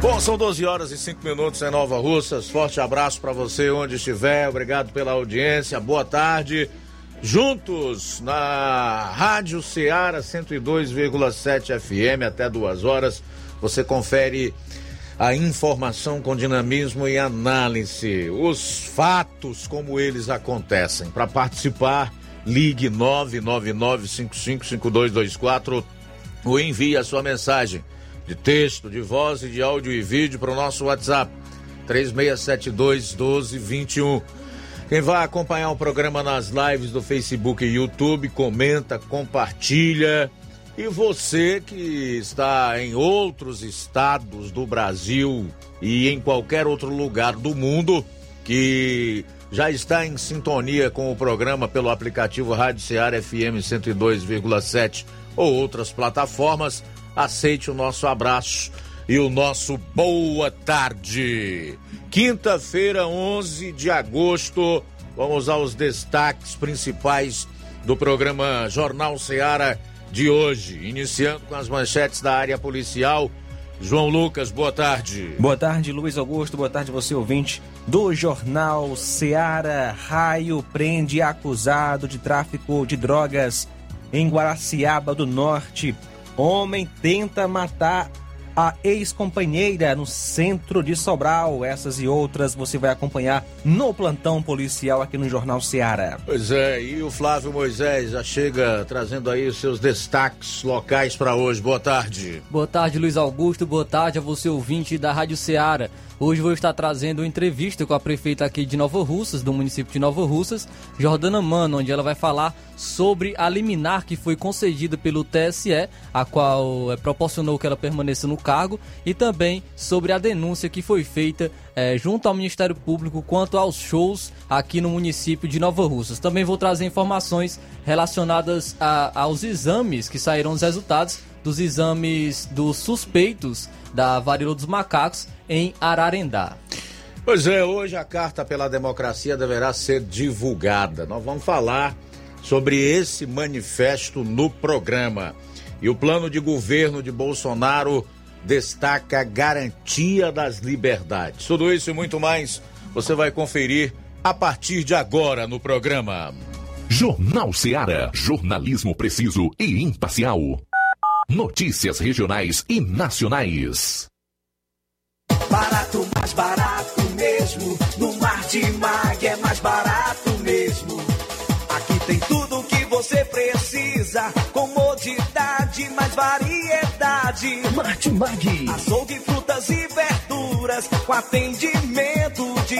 Bom, são 12 horas e 5 minutos em Nova Russas. Forte abraço para você onde estiver. Obrigado pela audiência. Boa tarde. Juntos na Rádio Ceará 102,7 FM até duas horas. Você confere a informação com dinamismo e análise, os fatos como eles acontecem. Para participar, ligue 999555224 ou envie a sua mensagem de texto, de voz e de áudio e vídeo para o nosso WhatsApp 3672 1221. Quem vai acompanhar o programa nas lives do Facebook e YouTube, comenta, compartilha. E você que está em outros estados do Brasil e em qualquer outro lugar do mundo que já está em sintonia com o programa pelo aplicativo Rádio Ceará FM 102,7 ou outras plataformas, aceite o nosso abraço e o nosso boa tarde. Quinta-feira, 11 de agosto, vamos aos destaques principais do programa Jornal Seara de hoje, iniciando com as manchetes da área policial. João Lucas, boa tarde. Boa tarde, Luiz Augusto. Boa tarde, você ouvinte do Jornal Seara. Raio prende acusado de tráfico de drogas em Guaraciaba do Norte. Homem tenta matar a ex-companheira no centro de Sobral. Essas e outras você vai acompanhar no plantão policial aqui no Jornal Seara. Pois é, e o Flávio Moisés já chega trazendo aí os seus destaques locais para hoje. Boa tarde. Boa tarde, Luiz Augusto. Boa tarde a você, ouvinte da Rádio Seara. Hoje vou estar trazendo uma entrevista com a prefeita aqui de Nova Russas, do município de Nova Russas, Jordana Mano, onde ela vai falar sobre a liminar que foi concedida pelo TSE, a qual é, proporcionou que ela permaneça no cargo, e também sobre a denúncia que foi feita é, junto ao Ministério Público quanto aos shows aqui no município de Nova Russas. Também vou trazer informações relacionadas a, aos exames que saíram os resultados dos exames dos suspeitos da varíola dos macacos em Ararendá. Pois é, hoje a Carta pela Democracia deverá ser divulgada. Nós vamos falar sobre esse manifesto no programa. E o plano de governo de Bolsonaro destaca a garantia das liberdades. Tudo isso e muito mais você vai conferir a partir de agora no programa. Jornal Ceará, jornalismo preciso e imparcial. Notícias regionais e nacionais. Barato, mais barato mesmo. No Mar de Mag é mais barato mesmo. Aqui tem tudo o que você precisa. Comodidade, mais variedade. Martimag. Açougue, frutas e verduras. Com atendimento de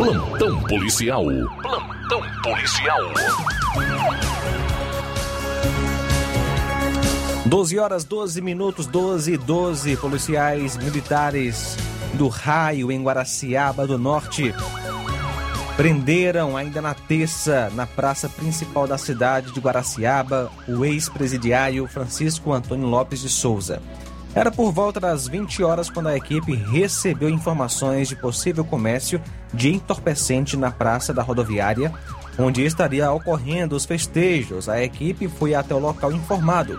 Plantão policial. Plantão policial. 12 horas 12 minutos, 12 e 12 policiais militares do raio em Guaraciaba do Norte prenderam ainda na terça, na praça principal da cidade de Guaraciaba, o ex-presidiário Francisco Antônio Lopes de Souza. Era por volta das 20 horas quando a equipe recebeu informações de possível comércio de entorpecente na praça da rodoviária, onde estaria ocorrendo os festejos. A equipe foi até o local informado,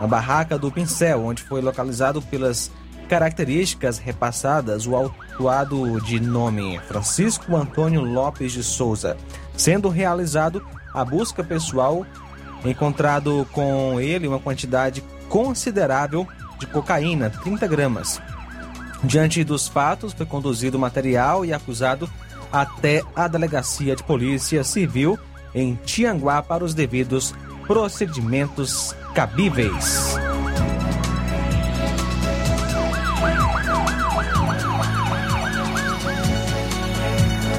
na barraca do Pincel, onde foi localizado pelas características repassadas o autuado de nome Francisco Antônio Lopes de Souza, sendo realizado a busca pessoal, encontrado com ele uma quantidade considerável de cocaína, 30 gramas. Diante dos fatos, foi conduzido o material e acusado até a delegacia de polícia civil em Tianguá para os devidos procedimentos cabíveis.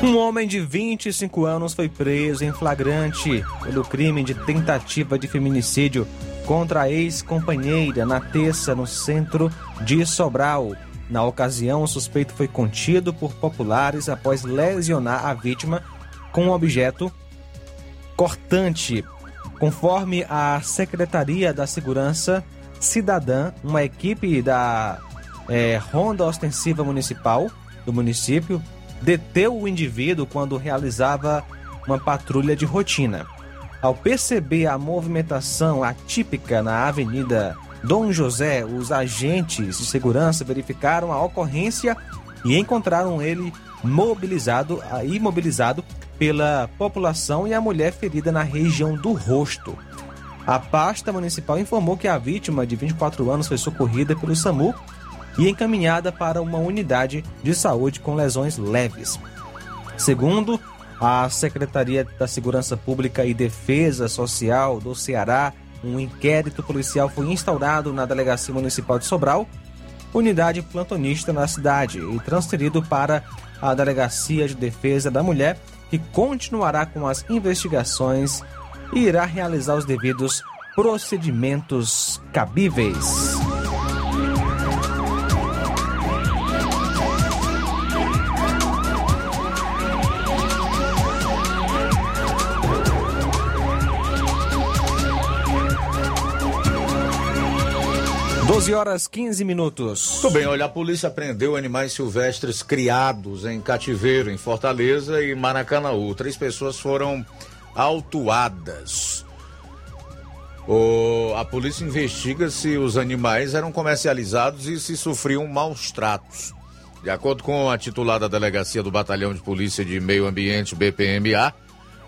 Um homem de 25 anos foi preso em flagrante pelo crime de tentativa de feminicídio contra a ex-companheira na terça no centro de Sobral. Na ocasião, o suspeito foi contido por populares após lesionar a vítima com um objeto cortante. Conforme a Secretaria da Segurança Cidadã, uma equipe da é, Ronda Ostensiva Municipal do município deteu o indivíduo quando realizava uma patrulha de rotina. Ao perceber a movimentação atípica na Avenida Dom José, os agentes de segurança verificaram a ocorrência e encontraram ele mobilizado, imobilizado pela população e a mulher ferida na região do rosto. A pasta municipal informou que a vítima, de 24 anos, foi socorrida pelo SAMU e encaminhada para uma unidade de saúde com lesões leves. Segundo a Secretaria da Segurança Pública e Defesa Social do Ceará, um inquérito policial foi instaurado na Delegacia Municipal de Sobral, unidade plantonista na cidade, e transferido para a Delegacia de Defesa da Mulher, que continuará com as investigações e irá realizar os devidos procedimentos cabíveis. Doze horas 15 minutos. Muito bem, olha, a polícia prendeu animais silvestres criados em cativeiro em Fortaleza e Maracanaú. Três pessoas foram autuadas. O, a polícia investiga se os animais eram comercializados e se sofriam maus tratos. De acordo com a titular da delegacia do Batalhão de Polícia de Meio Ambiente BPMA,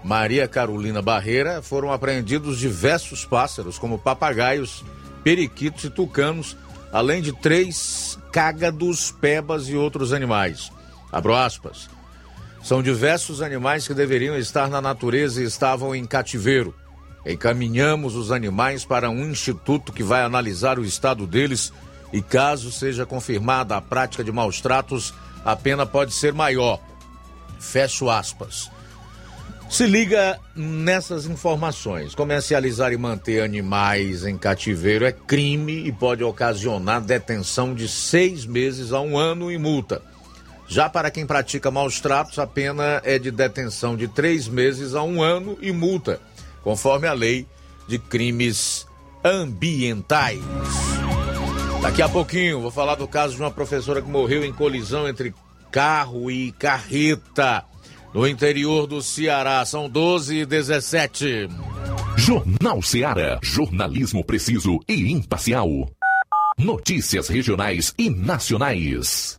Maria Carolina Barreira, foram apreendidos diversos pássaros, como papagaios, periquitos e tucanos, além de três cágados, pebas e outros animais. Abro aspas. São diversos animais que deveriam estar na natureza e estavam em cativeiro. Encaminhamos os animais para um instituto que vai analisar o estado deles e, caso seja confirmada a prática de maus tratos, a pena pode ser maior. Fecho aspas. Se liga nessas informações. Comercializar e manter animais em cativeiro é crime e pode ocasionar detenção de seis meses a um ano e multa. Já para quem pratica maus tratos, a pena é de detenção de três meses a um ano e multa, conforme a lei de crimes ambientais. Daqui a pouquinho vou falar do caso de uma professora que morreu em colisão entre carro e carreta no interior do Ceará. São 12 e 17. Jornal Ceará. Jornalismo preciso e imparcial. Notícias regionais e nacionais.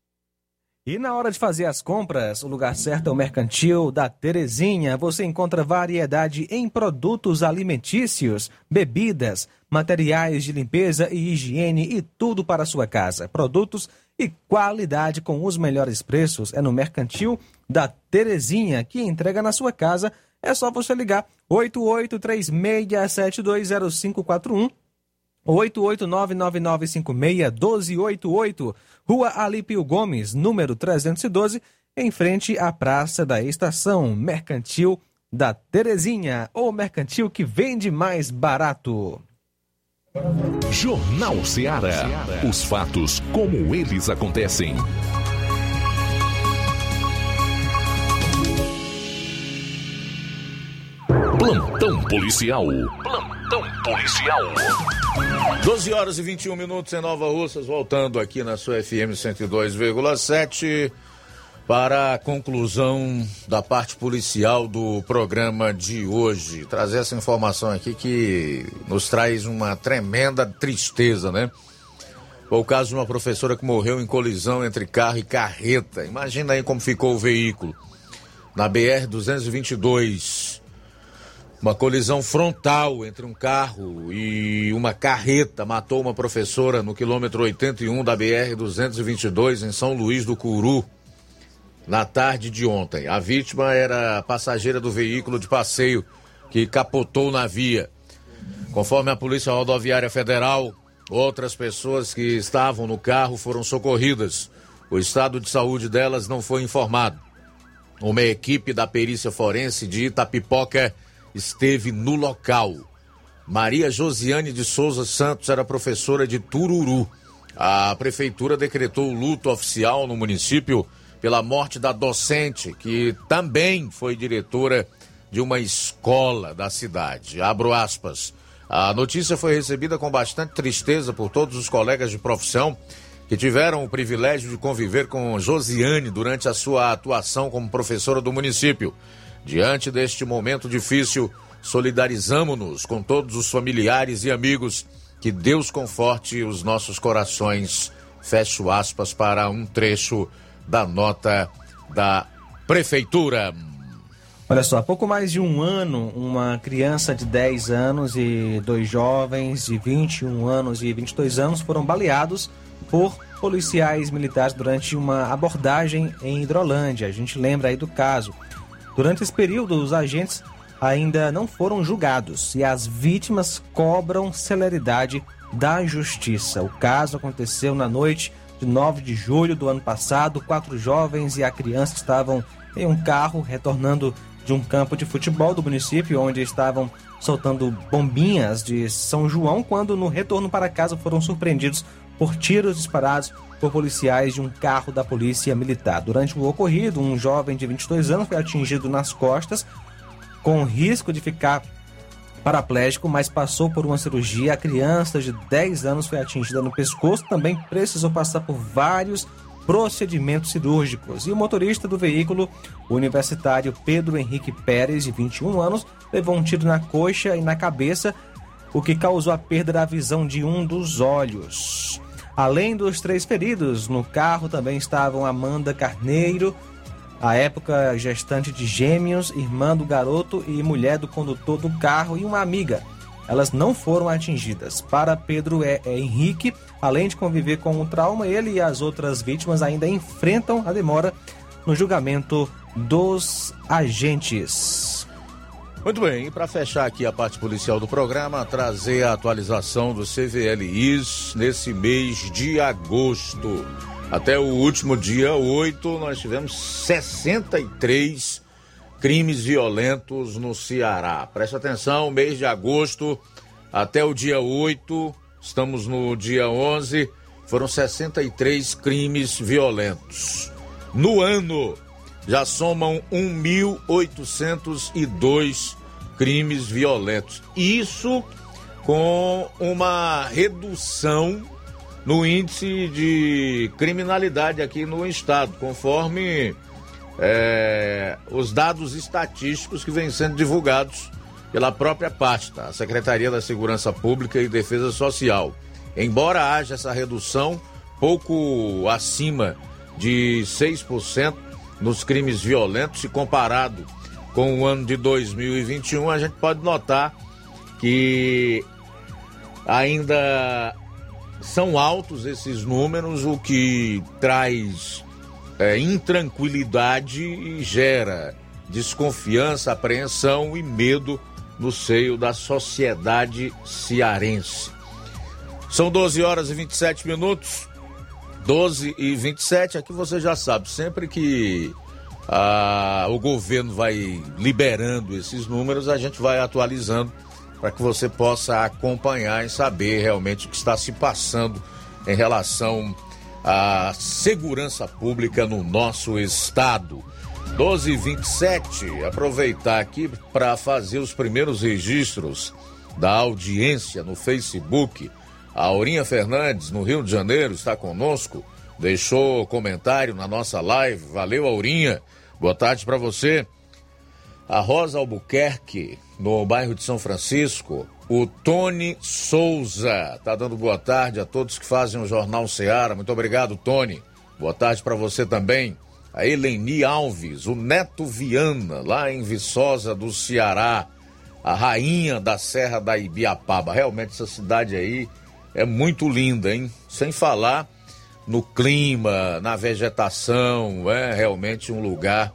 E na hora de fazer as compras, o lugar certo é o Mercantil da Terezinha. Você encontra variedade em produtos alimentícios, bebidas, materiais de limpeza e higiene e tudo para a sua casa. Produtos e qualidade com os melhores preços é no Mercantil da Terezinha, que entrega na sua casa. É só você ligar 8836720541 88999561288, Rua Alípio Gomes, número 312, em frente à Praça da Estação Mercantil da Terezinha, ou mercantil que vende mais barato. Jornal Ceará. Os fatos como eles acontecem. Plantão policial. Plantão policial. 12 horas e 21 minutos em Nova Russas, voltando aqui na sua FM 102,7 para a conclusão da parte policial do programa de hoje. Trazer essa informação aqui que nos traz uma tremenda tristeza, né? Foi o caso de uma professora que morreu em colisão entre carro e carreta. Imagina aí como ficou o veículo. Na BR 222. Uma colisão frontal entre um carro e uma carreta matou uma professora no quilômetro 81 da BR 222 em São Luís do Curu na tarde de ontem. A vítima era passageira do veículo de passeio que capotou na via. Conforme a Polícia Rodoviária Federal, outras pessoas que estavam no carro foram socorridas. O estado de saúde delas não foi informado. Uma equipe da perícia forense de Itapipoca esteve no local. Maria Josiane de Souza Santos era professora de Tururu. A prefeitura decretou luto oficial no município pela morte da docente, que também foi diretora de uma escola da cidade. Abro aspas. A notícia foi recebida com bastante tristeza por todos os colegas de profissão que tiveram o privilégio de conviver com Josiane durante a sua atuação como professora do município. Diante deste momento difícil, solidarizamos-nos com todos os familiares e amigos. Que Deus conforte os nossos corações. Fecho aspas para um trecho da nota da Prefeitura. Olha só, há pouco mais de um ano, uma criança de 10 anos e dois jovens de 21 anos e 22 anos foram baleados por policiais militares durante uma abordagem em Hidrolândia. A gente lembra aí do caso. Durante esse período, os agentes ainda não foram julgados e as vítimas cobram celeridade da justiça. O caso aconteceu na noite de 9 de julho do ano passado. Quatro jovens e a criança estavam em um carro retornando de um campo de futebol do município, onde estavam soltando bombinhas de São João, quando no retorno para casa foram surpreendidos por tiros disparados por policiais de um carro da polícia militar. Durante o ocorrido, um jovem de 22 anos foi atingido nas costas, com risco de ficar paraplégico, mas passou por uma cirurgia. A criança de 10 anos foi atingida no pescoço, também precisou passar por vários procedimentos cirúrgicos. E o motorista do veículo, o universitário Pedro Henrique Pérez, de 21 anos, levou um tiro na coxa e na cabeça, o que causou a perda da visão de um dos olhos. Além dos três feridos, no carro também estavam Amanda Carneiro, à época gestante de gêmeos, irmã do garoto e mulher do condutor do carro e uma amiga. Elas não foram atingidas. Para Pedro é, é Henrique, além de conviver com o trauma, ele e as outras vítimas ainda enfrentam a demora no julgamento dos agentes. Muito bem, e para fechar aqui a parte policial do programa, trazer a atualização do CVLIs nesse mês de agosto. Até o último dia 8, nós tivemos 63 crimes violentos no Ceará. Preste atenção, mês de agosto até o dia 8, estamos no dia 11, foram 63 crimes violentos. No ano, já somam 1.802 crimes violentos. Isso com uma redução no índice de criminalidade aqui no estado, conforme é, os dados estatísticos que vêm sendo divulgados pela própria pasta, a Secretaria da Segurança Pública e Defesa Social. Embora haja essa redução pouco acima de 6% nos crimes violentos, se comparado com o ano de 2021, a gente pode notar que ainda são altos esses números, o que traz é, intranquilidade e gera desconfiança, apreensão e medo no seio da sociedade cearense. São 12 horas e 27 minutos. 12 e 27, aqui você já sabe, sempre que ah, o governo vai liberando esses números, a gente vai atualizando para que você possa acompanhar e saber realmente o que está se passando em relação à segurança pública no nosso estado. 1227, aproveitar aqui para fazer os primeiros registros da audiência no Facebook. A Aurinha Fernandes, no Rio de Janeiro, está conosco. Deixou comentário na nossa live. Valeu, Aurinha. Boa tarde para você. A Rosa Albuquerque, no bairro de São Francisco. O Tony Souza tá dando boa tarde a todos que fazem o Jornal Seara. Muito obrigado, Tony. Boa tarde para você também. A Eleni Alves, o Neto Viana, lá em Viçosa do Ceará. A rainha da Serra da Ibiapaba. Realmente essa cidade aí é muito linda, hein? Sem falar no clima, na vegetação, é realmente um lugar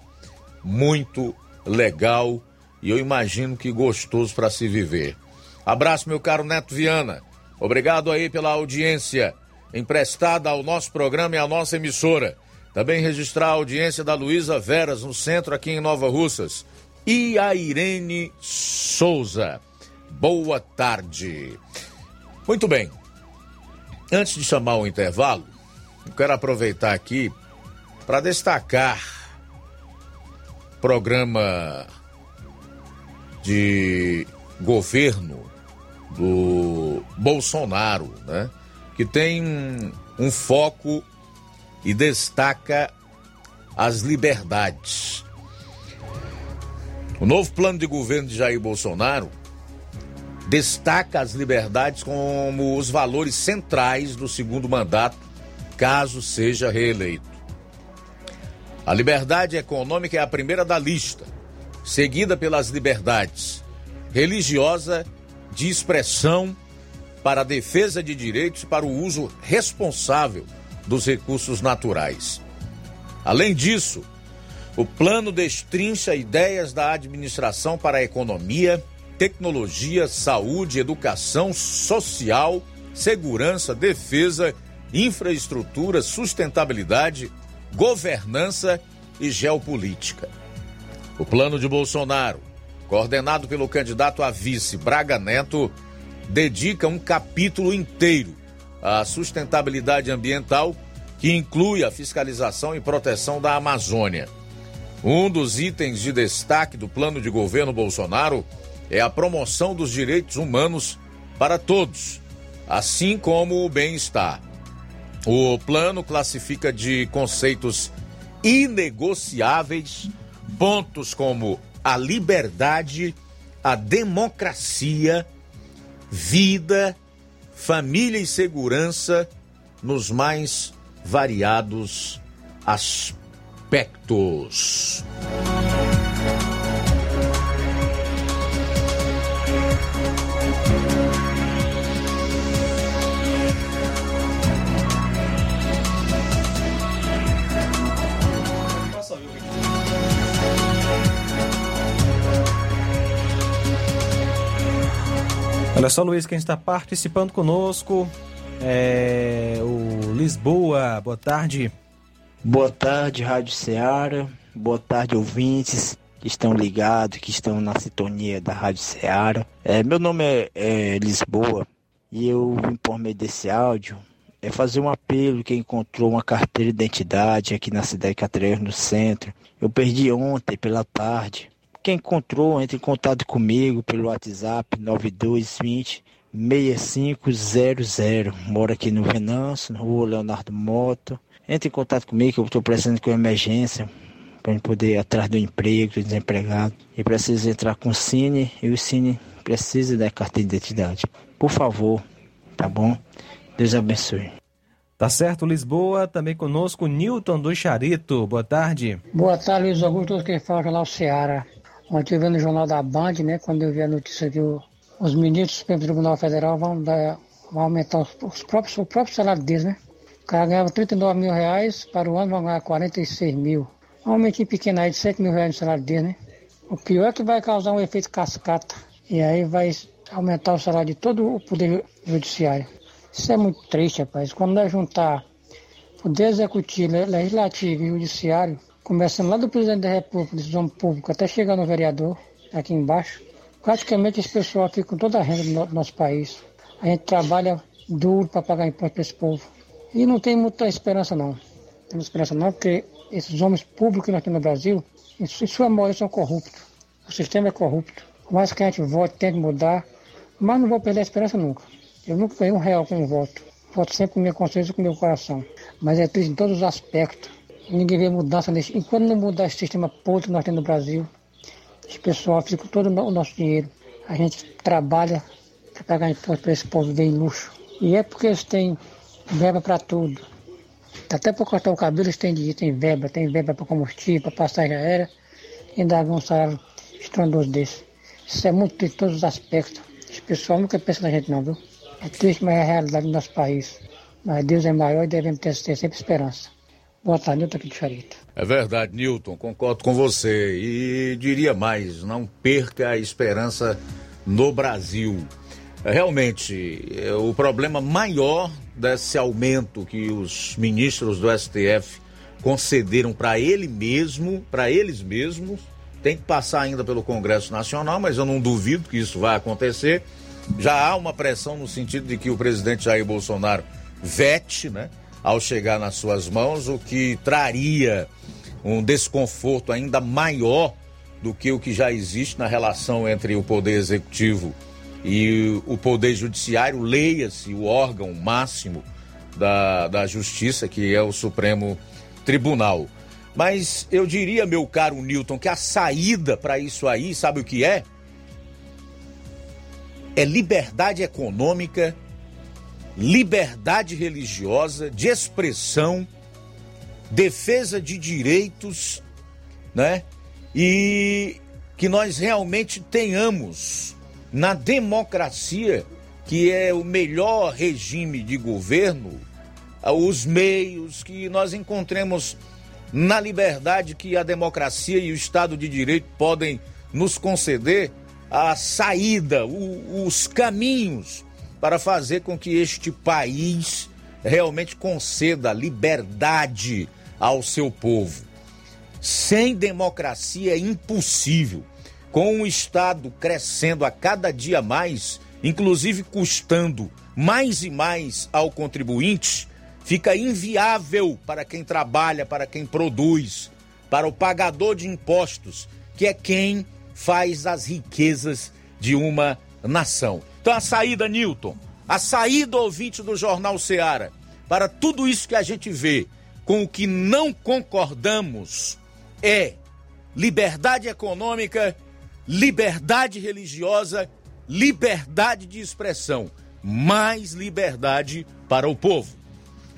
muito legal e eu imagino que gostoso para se viver. Abraço, meu caro Neto Viana. Obrigado aí pela audiência emprestada ao nosso programa e à nossa emissora. Também registrar a audiência da Luísa Veras no centro aqui em Nova Russas. E a Irene Souza. Boa tarde. Muito bem. Antes de chamar o intervalo, eu quero aproveitar aqui para destacar programa de governo do Bolsonaro, né? Que tem um foco e destaca as liberdades. O novo plano de governo de Jair Bolsonaro destaca as liberdades como os valores centrais do segundo mandato, caso seja reeleito. A liberdade econômica é a primeira da lista, seguida pelas liberdades religiosa, de expressão, para a defesa de direitos e para o uso responsável dos recursos naturais. Além disso, o plano destrincha ideias da administração para a economia, tecnologia, saúde, educação social, segurança, defesa, infraestrutura, sustentabilidade, governança e geopolítica. O plano de Bolsonaro, coordenado pelo candidato a vice Braga Neto, dedica um capítulo inteiro à sustentabilidade ambiental, que inclui a fiscalização e proteção da Amazônia. Um dos itens de destaque do plano de governo Bolsonaro é a promoção dos direitos humanos para todos, assim como o bem-estar. O plano classifica de conceitos inegociáveis pontos como a liberdade, a democracia, vida, família e segurança nos mais variados aspectos. Olha só, Luiz, quem está participando conosco é o Lisboa. Boa tarde. Boa tarde, Rádio Ceará. Boa tarde, ouvintes que estão ligados, que estão na sintonia da Rádio Ceará. É, meu nome é, é Lisboa e eu vim por meio desse áudio é fazer um apelo quem encontrou uma carteira de identidade aqui na cidade de Catarina, no centro. Eu perdi ontem pela tarde. Quem encontrou, entre em contato comigo pelo WhatsApp 9220 6500. Moro aqui no Venâncio, na rua Leonardo Moto. Entre em contato comigo que eu estou precisando com emergência para poder ir atrás do emprego, do desempregado. E preciso entrar com o Cine e o Cine precisa da carteira de identidade. Por favor, tá bom? Deus abençoe. Tá certo, Lisboa. Também conosco, Newton do Charito. Boa tarde. Boa tarde, Luiz Augusto, quem fala lá o Ceará. Ontem eu vi no Jornal da Band, né, quando eu vi a notícia que o, os ministros do Supremo Tribunal Federal vão, dar, vão aumentar os, os, próprios, o próprio salário deles, né? O cara ganhava 39 mil reais, para o ano vão ganhar 46 mil. Um aumentinho pequeno aí de 7 mil reais no salário deles, né? O pior é que vai causar um efeito cascata. E aí vai aumentar o salário de todo o Poder Judiciário. Isso é muito triste, rapaz. Quando nós juntar Poder Executivo, Legislativo e Judiciário, começando lá do presidente da República, decisão pública, até chegar no vereador, aqui embaixo, praticamente esse pessoal aqui com toda a renda do nosso país. A gente trabalha duro para pagar imposto para esse povo. E não tem muita esperança não. Não tem esperança não, porque esses homens públicos aqui no Brasil, em sua maioria são corruptos. O sistema é corrupto. Por mais que a gente vote, tente mudar, mas não vou perder a esperança nunca. Eu nunca ganhei um real com um voto. Voto sempre com minha consciência e com meu coração. Mas é triste em todos os aspectos. Ninguém vê mudança nesse. Enquanto não mudar esse sistema podre que nós temos no Brasil, esse pessoal fica com todo o nosso dinheiro. A gente trabalha para pagar imposto para esse povo viver em luxo. E é porque eles têm verba para tudo. Até para cortar o cabelo eles têm dinheiro, tem verba, tem verba para combustível, para passagem aérea, e ainda um salário estrondoso desse. Isso é muito em todos os aspectos. Esse pessoal nunca pensa na gente não, viu? É triste, mas é a realidade do nosso país. Mas Deus é maior e devemos ter sempre esperança. Boa tarde, Nilton aqui de Charito. É verdade, Newton, concordo com você. E diria mais, não perca a esperança no Brasil. Realmente, é, o problema maior desse aumento que os ministros do STF concederam para ele mesmo, para eles mesmos, tem que passar ainda pelo Congresso Nacional, mas eu não duvido que isso vai acontecer. Já há uma pressão no sentido de que o presidente Jair Bolsonaro vete, né? Ao chegar nas suas mãos, o que traria um desconforto ainda maior do que o que já existe na relação entre o Poder Executivo e o Poder Judiciário, leia-se o órgão máximo da, da Justiça, que é o Supremo Tribunal. Mas eu diria, meu caro Newton, que a saída para isso aí, sabe o que é? É liberdade econômica liberdade religiosa, de expressão, defesa de direitos, né? E que nós realmente tenhamos na democracia, que é o melhor regime de governo, os meios que nós encontremos na liberdade que a democracia e o Estado de Direito podem nos conceder, a saída, o, os caminhos para fazer com que este país realmente conceda liberdade ao seu povo. Sem democracia é impossível. Com o Estado crescendo a cada dia mais, inclusive custando mais e mais ao contribuinte, fica inviável para quem trabalha, para quem produz, para o pagador de impostos, que é quem faz as riquezas de uma nação. Então a saída, Newton, a saída ouvinte do Jornal Seara, para tudo isso que a gente vê com o que não concordamos é liberdade econômica, liberdade religiosa, liberdade de expressão, mais liberdade para o povo.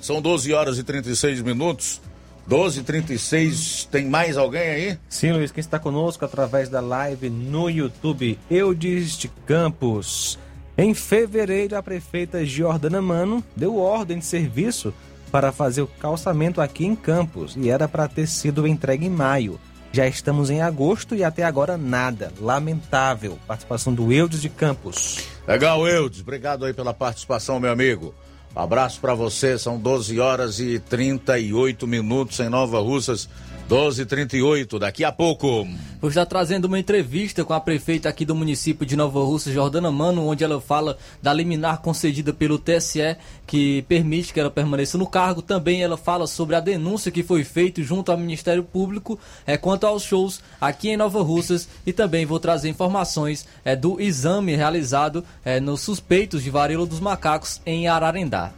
São 12 horas e 36 minutos. 12 e 36 tem mais alguém aí? Sim, Luiz, quem está conosco através da live no YouTube, Eudes de Campos. Em fevereiro, a prefeita Jordana Mano deu ordem de serviço para fazer o calçamento aqui em Campos e era para ter sido entregue em maio. Já estamos em agosto e até agora nada. Lamentável. Participação do Eudes de Campos. Legal, Eudes. Obrigado aí pela participação, meu amigo. Abraço para você. São 12 horas e 38 minutos em Nova Russas. 12h38, daqui a pouco. Vou estar trazendo uma entrevista com a prefeita aqui do município de Nova Russa, Jordana Mano, onde ela fala da liminar concedida pelo TSE, que permite que ela permaneça no cargo. Também ela fala sobre a denúncia que foi feita junto ao Ministério Público é, quanto aos shows aqui em Nova Russas. E também vou trazer informações é, do exame realizado é, nos suspeitos de varíola dos macacos em Ararendá.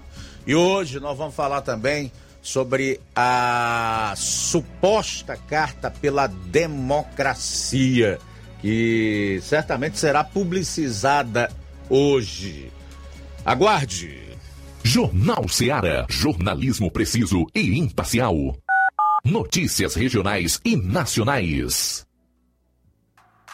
E hoje nós vamos falar também sobre a suposta carta pela democracia, que certamente será publicizada hoje. Aguarde! Jornal Seara. Jornalismo preciso e imparcial. Notícias regionais e nacionais.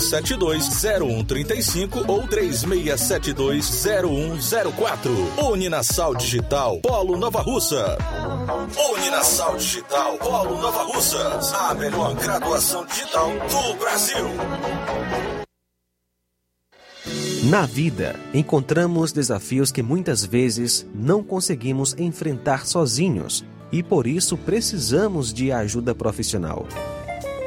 889-9972-0135 ou 3672-0104. Uninasal Digital, Polo Nova Russa. Uninasal Digital, Polo Nova Russas. A melhor graduação digital do Brasil. Na vida, encontramos desafios que muitas vezes não conseguimos enfrentar sozinhos e por isso precisamos de ajuda profissional.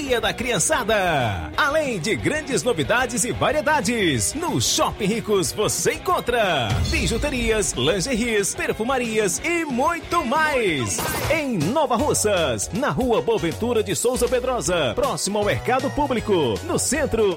alegria da criançada. Além de grandes novidades e variedades, no Shopping Ricos você encontra bijuterias, lingeries, perfumarias e muito mais. Em Nova Russas, na rua Boaventura de Souza Pedrosa, próximo ao Mercado Público, no centro.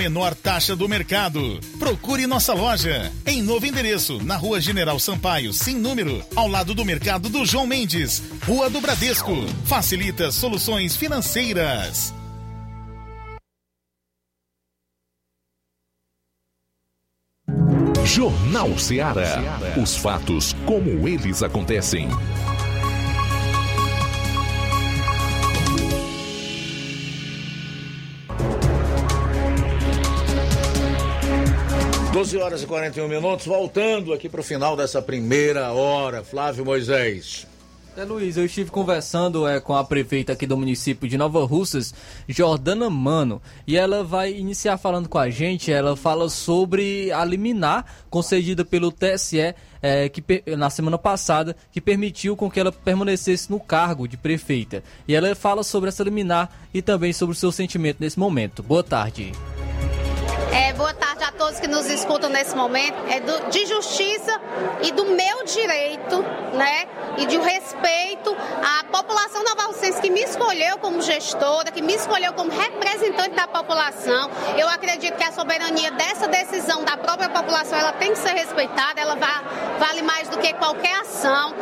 menor taxa do mercado. Procure nossa loja em novo endereço, na Rua General Sampaio, sem número, ao lado do mercado do João Mendes, Rua do Bradesco. Facilita soluções financeiras. Jornal Ceará. Os fatos como eles acontecem. Doze horas e 41 minutos, voltando aqui para o final dessa primeira hora. Flávio Moisés. É, Luiz, eu estive conversando é, com a prefeita aqui do município de Nova Russas, Jordana Mano, e ela vai iniciar falando com a gente. Ela fala sobre a liminar concedida pelo TSE é, que, na semana passada, que permitiu com que ela permanecesse no cargo de prefeita. E ela fala sobre essa liminar e também sobre o seu sentimento nesse momento. Boa tarde. É, boa tarde a todos que nos escutam nesse momento. É do, de justiça e do meu direito, né? E de respeito à população novalcense que me escolheu como gestora, que me escolheu como representante da população. Eu acredito que a soberania dessa decisão da própria população ela tem que ser respeitada, ela vale mais do que qualquer ação.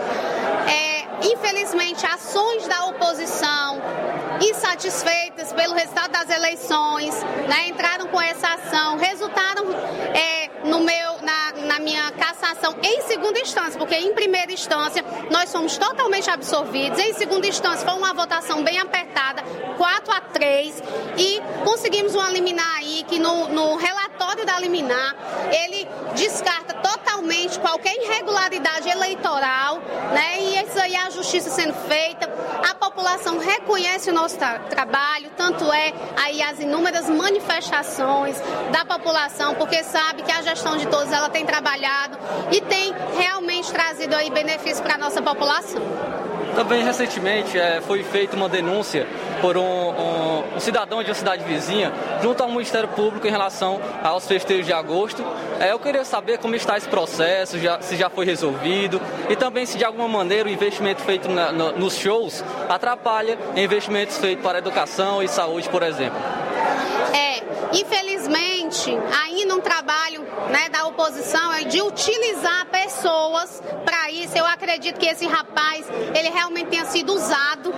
É, infelizmente, ações da oposição insatisfeitas pelo resultado das eleições, né, entraram com essa ação, resultaram é, no meu, na, na minha cassação em segunda instância, porque em primeira instância nós fomos totalmente absorvidos, em segunda instância foi uma votação bem apertada, 4 a 3, e conseguimos uma liminar aí que no, no relatório da liminar ele descarta totalmente qualquer irregularidade eleitoral, né? E isso aí é a justiça sendo feita, a população reconhece o nosso tra trabalho, tanto é aí as inúmeras manifestações da população, porque sabe que a gestão de todos ela tem trabalhado e tem realmente trazido aí benefícios para a nossa população. Também recentemente é, foi feita uma denúncia por um, um, um, cidadão de uma cidade vizinha junto ao Ministério Público em relação aos festejos de agosto. É, eu queria saber como está esse processo, já, se já foi resolvido e também se de alguma maneira o investimento feito na, no, nos shows atrapalha investimentos feitos para educação e saúde, por exemplo. Infelizmente, ainda um trabalho né, da oposição é de utilizar pessoas para isso. Eu acredito que esse rapaz, ele realmente tenha sido usado.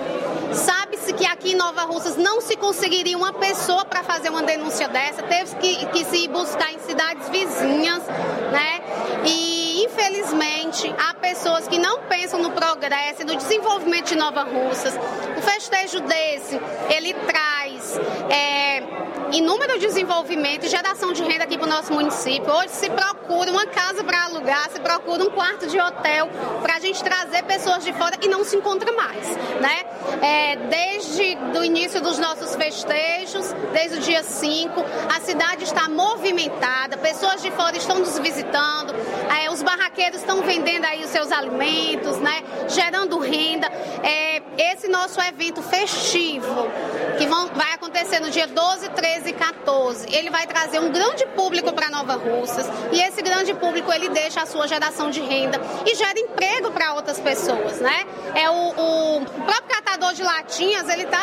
Sabe-se que aqui em Nova Russas não se conseguiria uma pessoa para fazer uma denúncia dessa, teve que, que se buscar em cidades vizinhas, né? E infelizmente há pessoas que não pensam no progresso e no desenvolvimento de Nova Russas. O festejo desse, ele traz é, inúmero desenvolvimento e geração de renda aqui para o nosso município. Hoje se procura uma casa para alugar, se procura um quarto de hotel para a gente trazer pessoas de fora e não se encontra mais, né? É, desde o início dos nossos festejos, desde o dia 5, a cidade está movimentada, pessoas de fora estão nos visitando, é, os barraqueiros estão vendendo aí os seus alimentos, né? Gerando renda. É, esse nosso evento festivo, que vão, vai acontecer no dia 12, 13 e 14, ele vai trazer um grande público para Nova Russas e esse grande público ele deixa a sua geração de renda e gera emprego para outras pessoas, né? É o, o próprio catador de latinhas, ele está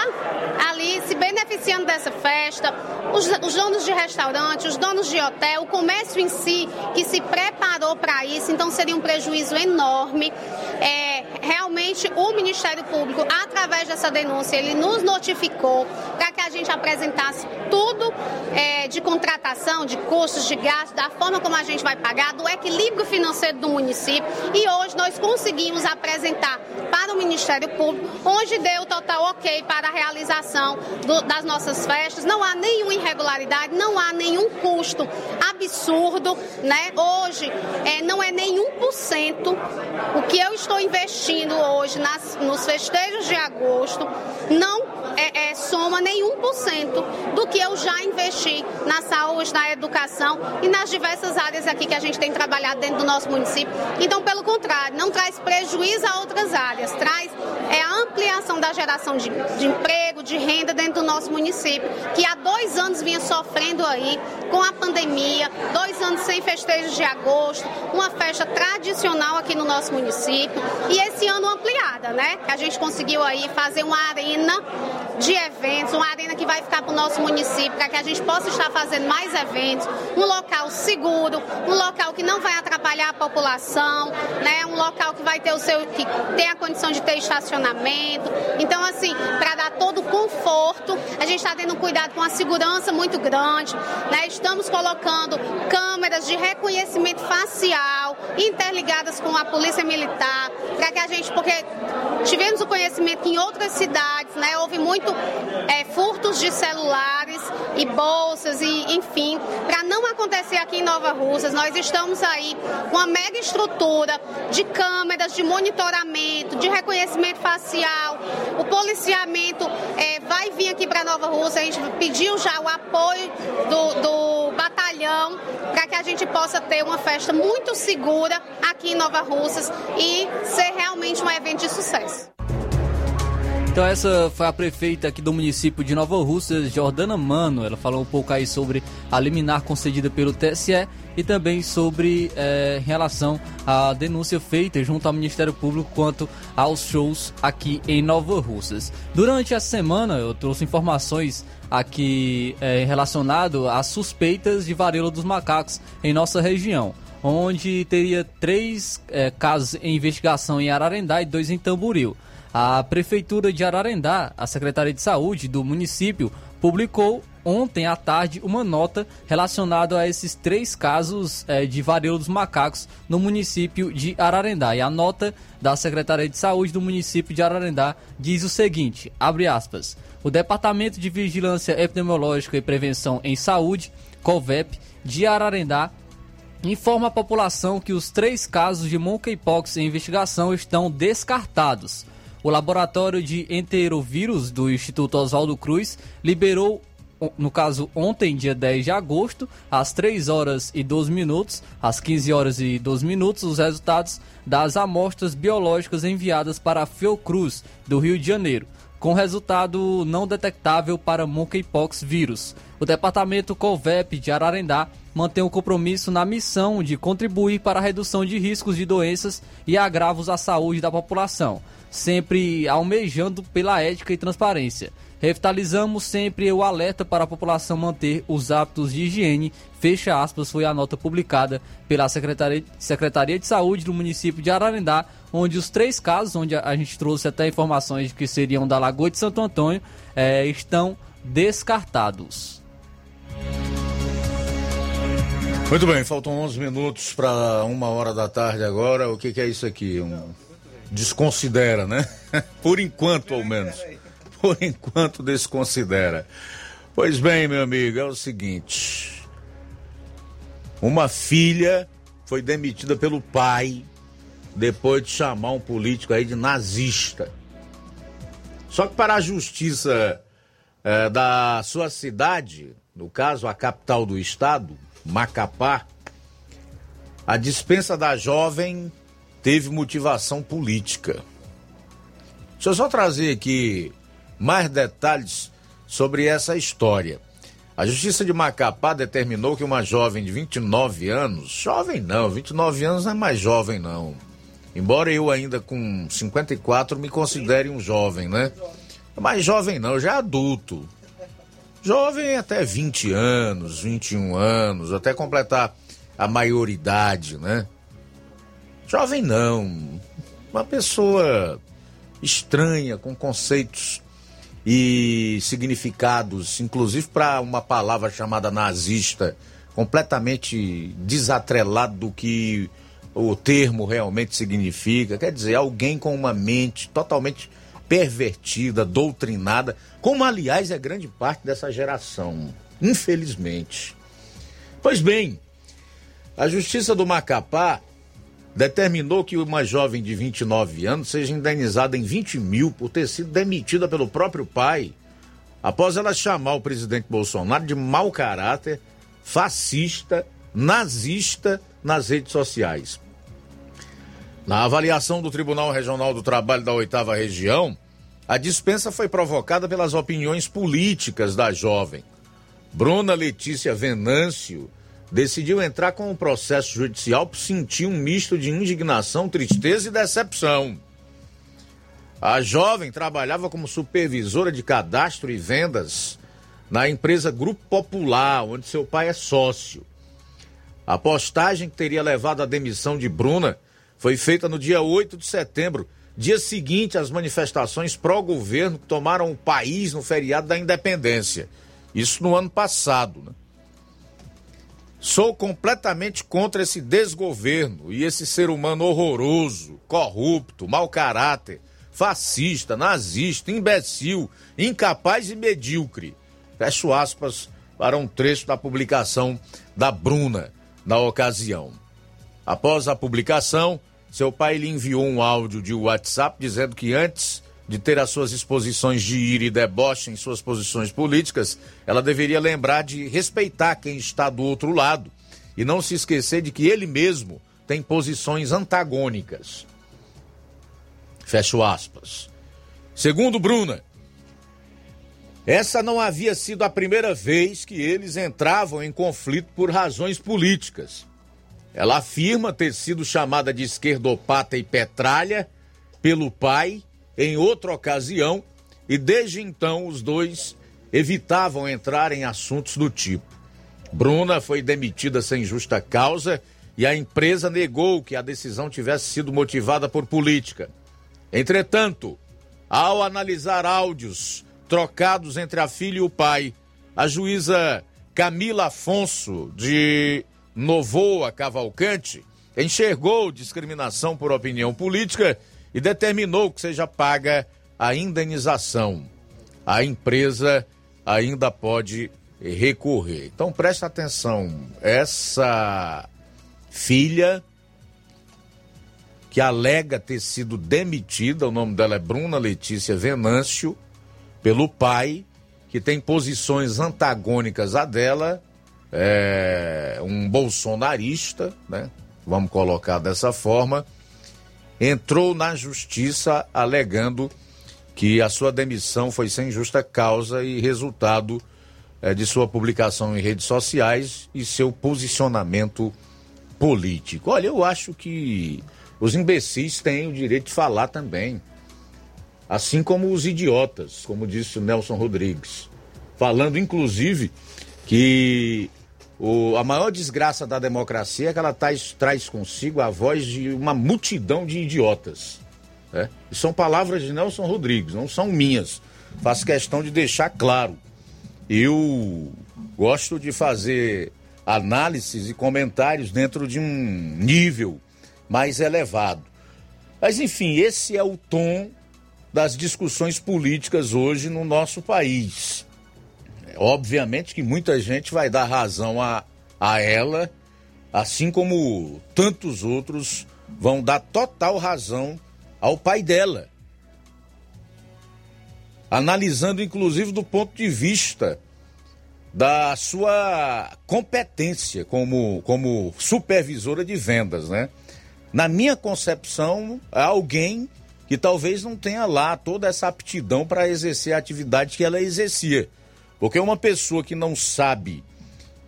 ali se beneficiando dessa festa, os, os donos de restaurante, os donos de hotel, o comércio em si que se preparou para isso, então seria um prejuízo enorme. É, realmente o Ministério Público, através dessa denúncia, ele nos notificou para que a gente apresentasse tudo é, de contratação, de custos, de gastos, da forma como a gente vai pagar, do equilíbrio financeiro do município. E hoje nós conseguimos apresentar para o Ministério Público, onde deu total ok para a realização do, das nossas festas. Não há nenhuma irregularidade, não há nenhum custo absurdo, né? Hoje é, não é nenhum por cento o que eu estou investindo hoje nas, nos festejos de agosto, não é é, soma nem 1% do que eu já investi na saúde, na educação e nas diversas áreas aqui que a gente tem trabalhado dentro do nosso município. Então, pelo contrário, não traz prejuízo a outras áreas, traz é, ampliação da geração de, de emprego, de renda dentro do nosso município, que há dois anos vinha sofrendo aí com a pandemia, dois anos sem festejos de agosto, uma festa tradicional aqui no nosso município e esse ano ampliada, né? A gente conseguiu aí fazer uma arena de eventos, uma arena que vai ficar para o nosso município, para que a gente possa estar fazendo mais eventos, um local seguro, um local que não vai atrapalhar a população, né? Um local que vai ter o seu, que tem a condição de ter estacionamento. Então, assim, para dar todo o conforto, a gente está tendo um cuidado com a segurança muito grande, né? Estamos colocando câmeras de reconhecimento facial interligadas com a polícia militar, para que a gente, porque tivemos o conhecimento que em outras cidades, né, houve muito é, furtos de celulares e bolsas e enfim, para não acontecer aqui em Nova Russas, nós estamos aí com uma mega estrutura de câmeras, de monitoramento, de reconhecimento facial, o policiamento é, vai vir aqui para Nova Russa, a gente pediu já o apoio do, do batalhão para que a gente possa ter uma festa muito segura aqui em Nova Russas e ser realmente um evento de sucesso. Então essa foi a prefeita aqui do município de Nova Russas, Jordana Mano. Ela falou um pouco aí sobre a liminar concedida pelo TSE e também sobre é, relação à denúncia feita junto ao Ministério Público quanto aos shows aqui em Nova Russas. Durante a semana eu trouxe informações aqui é, relacionado às suspeitas de varíola dos macacos em nossa região onde teria três é, casos em investigação em Ararendá e dois em Tamboril. A Prefeitura de Ararendá, a Secretaria de Saúde do município, publicou ontem à tarde uma nota relacionada a esses três casos é, de varíola dos macacos no município de Ararendá. E a nota da Secretaria de Saúde do município de Ararendá diz o seguinte, abre aspas, o Departamento de Vigilância Epidemiológica e Prevenção em Saúde, COVEP, de Ararendá, informa a população que os três casos de monkeypox em investigação estão descartados. O laboratório de enterovírus do Instituto Oswaldo Cruz liberou, no caso ontem, dia 10 de agosto, às 3 horas e 12 minutos, às 15 horas e 12 minutos, os resultados das amostras biológicas enviadas para a Fiocruz, do Rio de Janeiro, com resultado não detectável para monkeypox vírus. O departamento COVEP de Ararendá mantém o compromisso na missão de contribuir para a redução de riscos de doenças e agravos à saúde da população sempre almejando pela ética e transparência. Revitalizamos sempre o alerta para a população manter os hábitos de higiene. Fecha aspas, foi a nota publicada pela Secretaria, de Saúde do município de Ararendá, onde os três casos, onde a gente trouxe até informações que seriam da Lagoa de Santo Antônio, é, estão descartados. Muito bem, faltam 11 minutos para uma hora da tarde agora. O que, que é isso aqui? Um desconsidera, né? Por enquanto, ao menos. Por enquanto, desconsidera. Pois bem, meu amigo, é o seguinte: uma filha foi demitida pelo pai depois de chamar um político aí de nazista. Só que para a justiça é, da sua cidade, no caso a capital do estado, Macapá, a dispensa da jovem teve motivação política. Deixa eu só trazer aqui mais detalhes sobre essa história. A Justiça de Macapá determinou que uma jovem de 29 anos, jovem não, 29 anos não é mais jovem não. Embora eu ainda com 54 me considere um jovem, né? Mas jovem não, já adulto. Jovem até 20 anos, 21 anos, até completar a maioridade, né? Jovem não. Uma pessoa estranha, com conceitos e significados, inclusive para uma palavra chamada nazista, completamente desatrelado do que o termo realmente significa. Quer dizer, alguém com uma mente totalmente pervertida, doutrinada, como aliás é grande parte dessa geração, infelizmente. Pois bem, a Justiça do Macapá determinou que uma jovem de 29 anos seja indenizada em 20 mil por ter sido demitida pelo próprio pai após ela chamar o presidente Bolsonaro de mau caráter, fascista, nazista nas redes sociais. Na avaliação do Tribunal Regional do Trabalho da Oitava Região, a dispensa foi provocada pelas opiniões políticas da jovem. Bruna Letícia Venâncio decidiu entrar com o processo judicial por sentir um misto de indignação, tristeza e decepção. A jovem trabalhava como supervisora de cadastro e vendas na empresa Grupo Popular, onde seu pai é sócio. A postagem que teria levado à demissão de Bruna foi feita no dia 8 de setembro, dia seguinte às manifestações pró-governo que tomaram o país no feriado da independência. Isso no ano passado. Né? Sou completamente contra esse desgoverno e esse ser humano horroroso, corrupto, mau caráter, fascista, nazista, imbecil, incapaz e medíocre. Fecho aspas para um trecho da publicação da Bruna na ocasião. Após a publicação, seu pai lhe enviou um áudio de WhatsApp dizendo que antes de ter as suas exposições de ira e deboche em suas posições políticas, ela deveria lembrar de respeitar quem está do outro lado e não se esquecer de que ele mesmo tem posições antagônicas. Fecho aspas. Segundo Bruna, essa não havia sido a primeira vez que eles entravam em conflito por razões políticas. Ela afirma ter sido chamada de esquerdopata e petralha pelo pai em outra ocasião e desde então os dois evitavam entrar em assuntos do tipo. Bruna foi demitida sem justa causa e a empresa negou que a decisão tivesse sido motivada por política. Entretanto, ao analisar áudios trocados entre a filha e o pai, a juíza Camila Afonso, de Novoa Cavalcante, enxergou discriminação por opinião política e determinou que seja paga a indenização. A empresa ainda pode recorrer. Então preste atenção, essa filha que alega ter sido demitida, o nome dela é Bruna Letícia Venâncio, pelo pai, que tem posições antagônicas a dela, é um bolsonarista, né? Vamos colocar dessa forma entrou na justiça alegando que a sua demissão foi sem justa causa e resultado é, de sua publicação em redes sociais e seu posicionamento político. Olha, eu acho que os imbecis têm o direito de falar também. Assim como os idiotas, como disse o Nelson Rodrigues. Falando, inclusive, que o, a maior desgraça da democracia é que ela traz, traz consigo a voz de uma multidão de idiotas. Né? São palavras de Nelson Rodrigues, não são minhas. Faço questão de deixar claro. Eu gosto de fazer análises e comentários dentro de um nível mais elevado. Mas, enfim, esse é o tom das discussões políticas hoje no nosso país. Obviamente que muita gente vai dar razão a, a ela, assim como tantos outros vão dar total razão ao pai dela. Analisando, inclusive, do ponto de vista da sua competência como, como supervisora de vendas, né? Na minha concepção, é alguém que talvez não tenha lá toda essa aptidão para exercer a atividade que ela exercia. Porque uma pessoa que não sabe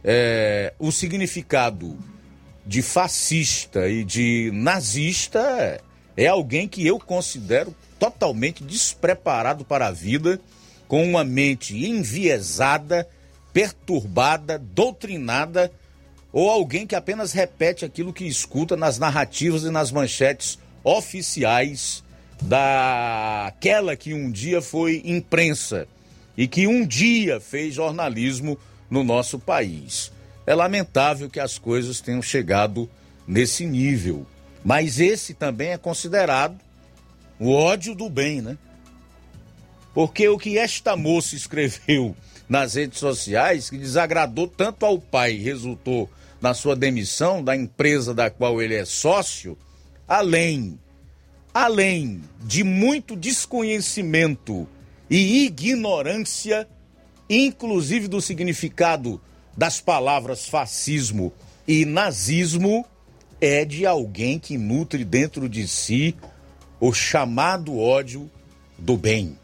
é, o significado de fascista e de nazista é alguém que eu considero totalmente despreparado para a vida, com uma mente enviesada, perturbada, doutrinada, ou alguém que apenas repete aquilo que escuta nas narrativas e nas manchetes oficiais daquela que um dia foi imprensa e que um dia fez jornalismo no nosso país. É lamentável que as coisas tenham chegado nesse nível, mas esse também é considerado o ódio do bem, né? Porque o que esta moça escreveu nas redes sociais, que desagradou tanto ao pai, resultou na sua demissão da empresa da qual ele é sócio, além além de muito desconhecimento e ignorância inclusive do significado das palavras fascismo e nazismo, é de alguém que nutre dentro de si o chamado ódio do bem.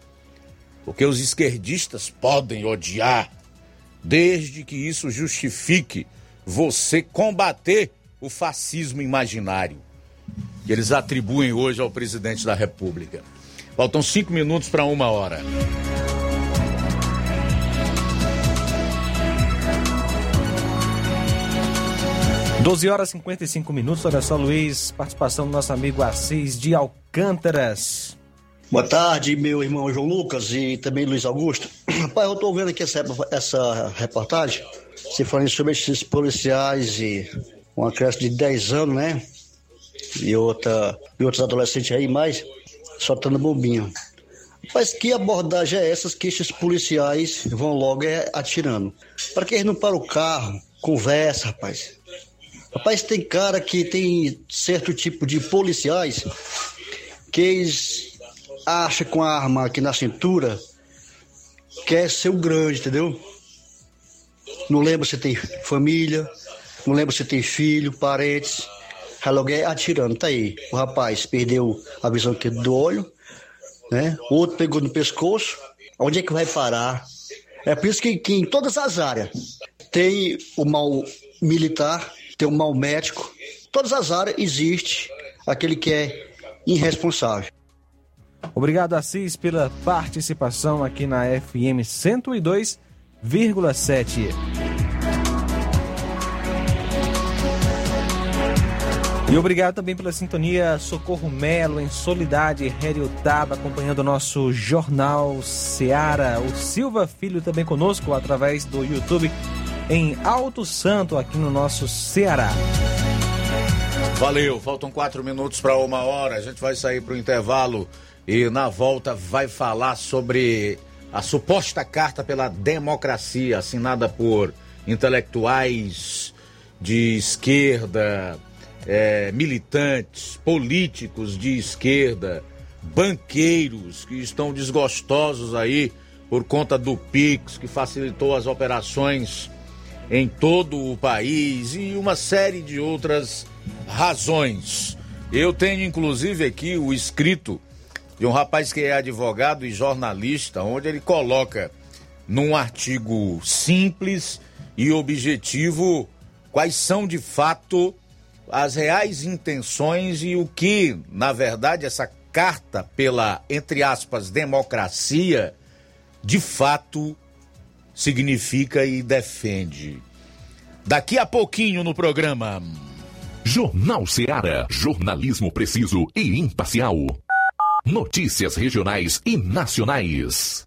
Porque os esquerdistas podem odiar, desde que isso justifique você combater o fascismo imaginário que eles atribuem hoje ao presidente da República. Faltam cinco minutos para uma hora. 12 horas e 55 minutos. Olha só, Luiz, participação do nosso amigo Assis de Alcântaras. Boa tarde, meu irmão João Lucas e também Luiz Augusto. Rapaz, eu estou vendo aqui essa, essa reportagem, se falando sobre esses policiais e uma criança de 10 anos, né? E, outra, e outros adolescentes aí, mais soltando bombinha. Mas que abordagem é essa que esses policiais vão logo é, atirando? Para que eles não param o carro, conversa, rapaz. Rapaz, tem cara que tem certo tipo de policiais que eles acham com a arma aqui na cintura quer ser o grande, entendeu? Não lembra se tem família, não lembra se tem filho, parentes. É atirando, tá aí. O rapaz perdeu a visão do olho, né? O outro pegou no pescoço. Onde é que vai parar? É por isso que, que em todas as áreas tem o mal militar, tem um mau médico. Todas as áreas existe aquele que é irresponsável. Obrigado, Assis, pela participação aqui na FM 102,7. E obrigado também pela sintonia Socorro Melo em Solidade, Taba, acompanhando o nosso Jornal Seara. O Silva Filho também conosco através do YouTube em Alto Santo, aqui no nosso Ceará. Valeu, faltam quatro minutos para uma hora. A gente vai sair para o intervalo e na volta vai falar sobre a suposta carta pela democracia assinada por intelectuais de esquerda, é, militantes, políticos de esquerda, banqueiros que estão desgostosos aí por conta do Pix, que facilitou as operações em todo o país e uma série de outras razões. Eu tenho inclusive aqui o escrito de um rapaz que é advogado e jornalista, onde ele coloca num artigo simples e objetivo quais são de fato as reais intenções e o que, na verdade, essa carta pela, entre aspas, democracia, de fato significa e defende. Daqui a pouquinho no programa. Jornal Seara. Jornalismo preciso e imparcial. Notícias regionais e nacionais.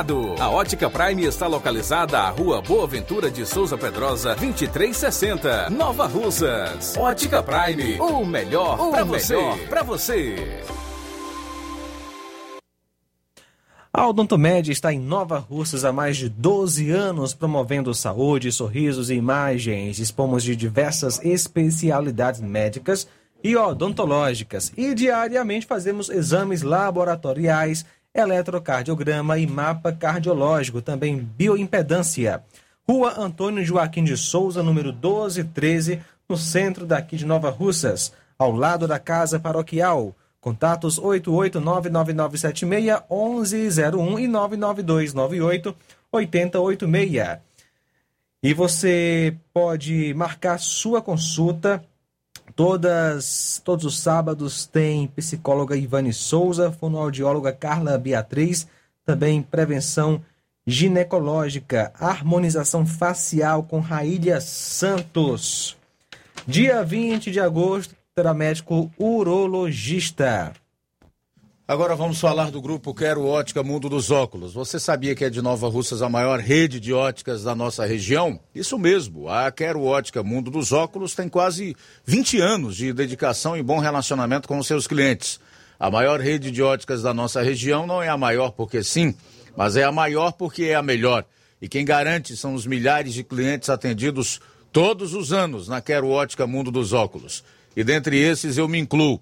A Ótica Prime está localizada à Rua Boa Ventura de Souza Pedrosa, 2360, Nova Russas. Ótica Prime. O melhor para você. Para você. A Odontomed está em Nova Russas há mais de 12 anos, promovendo saúde, sorrisos e imagens. Dispomos de diversas especialidades médicas e odontológicas e diariamente fazemos exames laboratoriais, eletrocardiograma e mapa cardiológico, também bioimpedância. Rua Antônio Joaquim de Souza, número 1213, no centro daqui de Nova Russas, ao lado da Casa Paroquial. Contatos 88999761101 e 99298 8086. E você pode marcar sua consulta. Todas, todos os sábados tem psicóloga Ivane Souza, fonoaudióloga Carla Beatriz, também prevenção ginecológica, harmonização facial com Raília Santos. Dia 20 de agosto, terá médico urologista. Agora vamos falar do grupo Quero Ótica Mundo dos Óculos. Você sabia que é de Nova Russas a maior rede de óticas da nossa região? Isso mesmo, a Quero Ótica Mundo dos Óculos tem quase 20 anos de dedicação e bom relacionamento com os seus clientes. A maior rede de óticas da nossa região não é a maior porque sim, mas é a maior porque é a melhor. E quem garante são os milhares de clientes atendidos todos os anos na Quero Ótica Mundo dos Óculos. E dentre esses eu me incluo.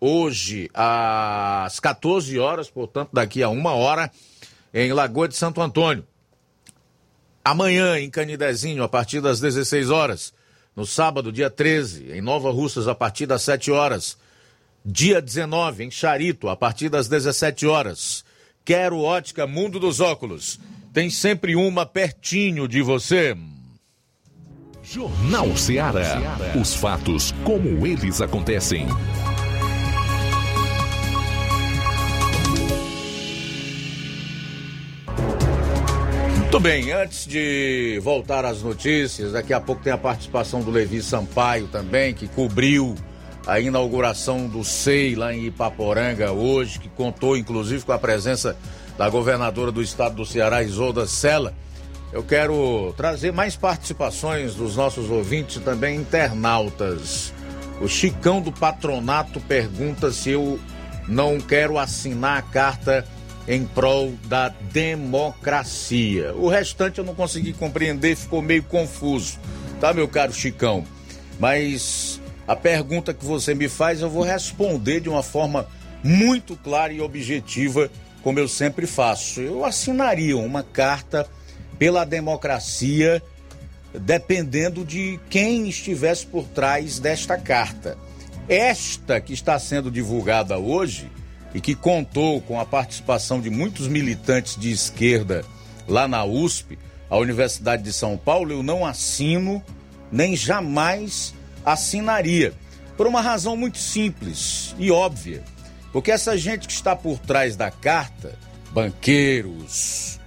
hoje às 14 horas, portanto, daqui a uma hora, em Lagoa de Santo Antônio. Amanhã, em Canidezinho, a partir das 16 horas. No sábado, dia 13, em Nova Russas, a partir das 7 horas. Dia 19, em Charito, a partir das 17 horas. Quero ótica Mundo dos Óculos. Tem sempre uma pertinho de você. Jornal Ceará. Os fatos como eles acontecem. Muito bem, antes de voltar às notícias, daqui a pouco tem a participação do Levi Sampaio também, que cobriu a inauguração do SEI lá em Ipaporanga hoje, que contou inclusive com a presença da governadora do estado do Ceará, Isolda Sela. Eu quero trazer mais participações dos nossos ouvintes e também internautas. O Chicão do Patronato pergunta se eu não quero assinar a carta em prol da democracia. O restante eu não consegui compreender, ficou meio confuso, tá, meu caro Chicão? Mas a pergunta que você me faz eu vou responder de uma forma muito clara e objetiva, como eu sempre faço. Eu assinaria uma carta pela democracia, dependendo de quem estivesse por trás desta carta. Esta que está sendo divulgada hoje e que contou com a participação de muitos militantes de esquerda lá na USP, a Universidade de São Paulo, eu não assino nem jamais assinaria. Por uma razão muito simples e óbvia. Porque essa gente que está por trás da carta, banqueiros,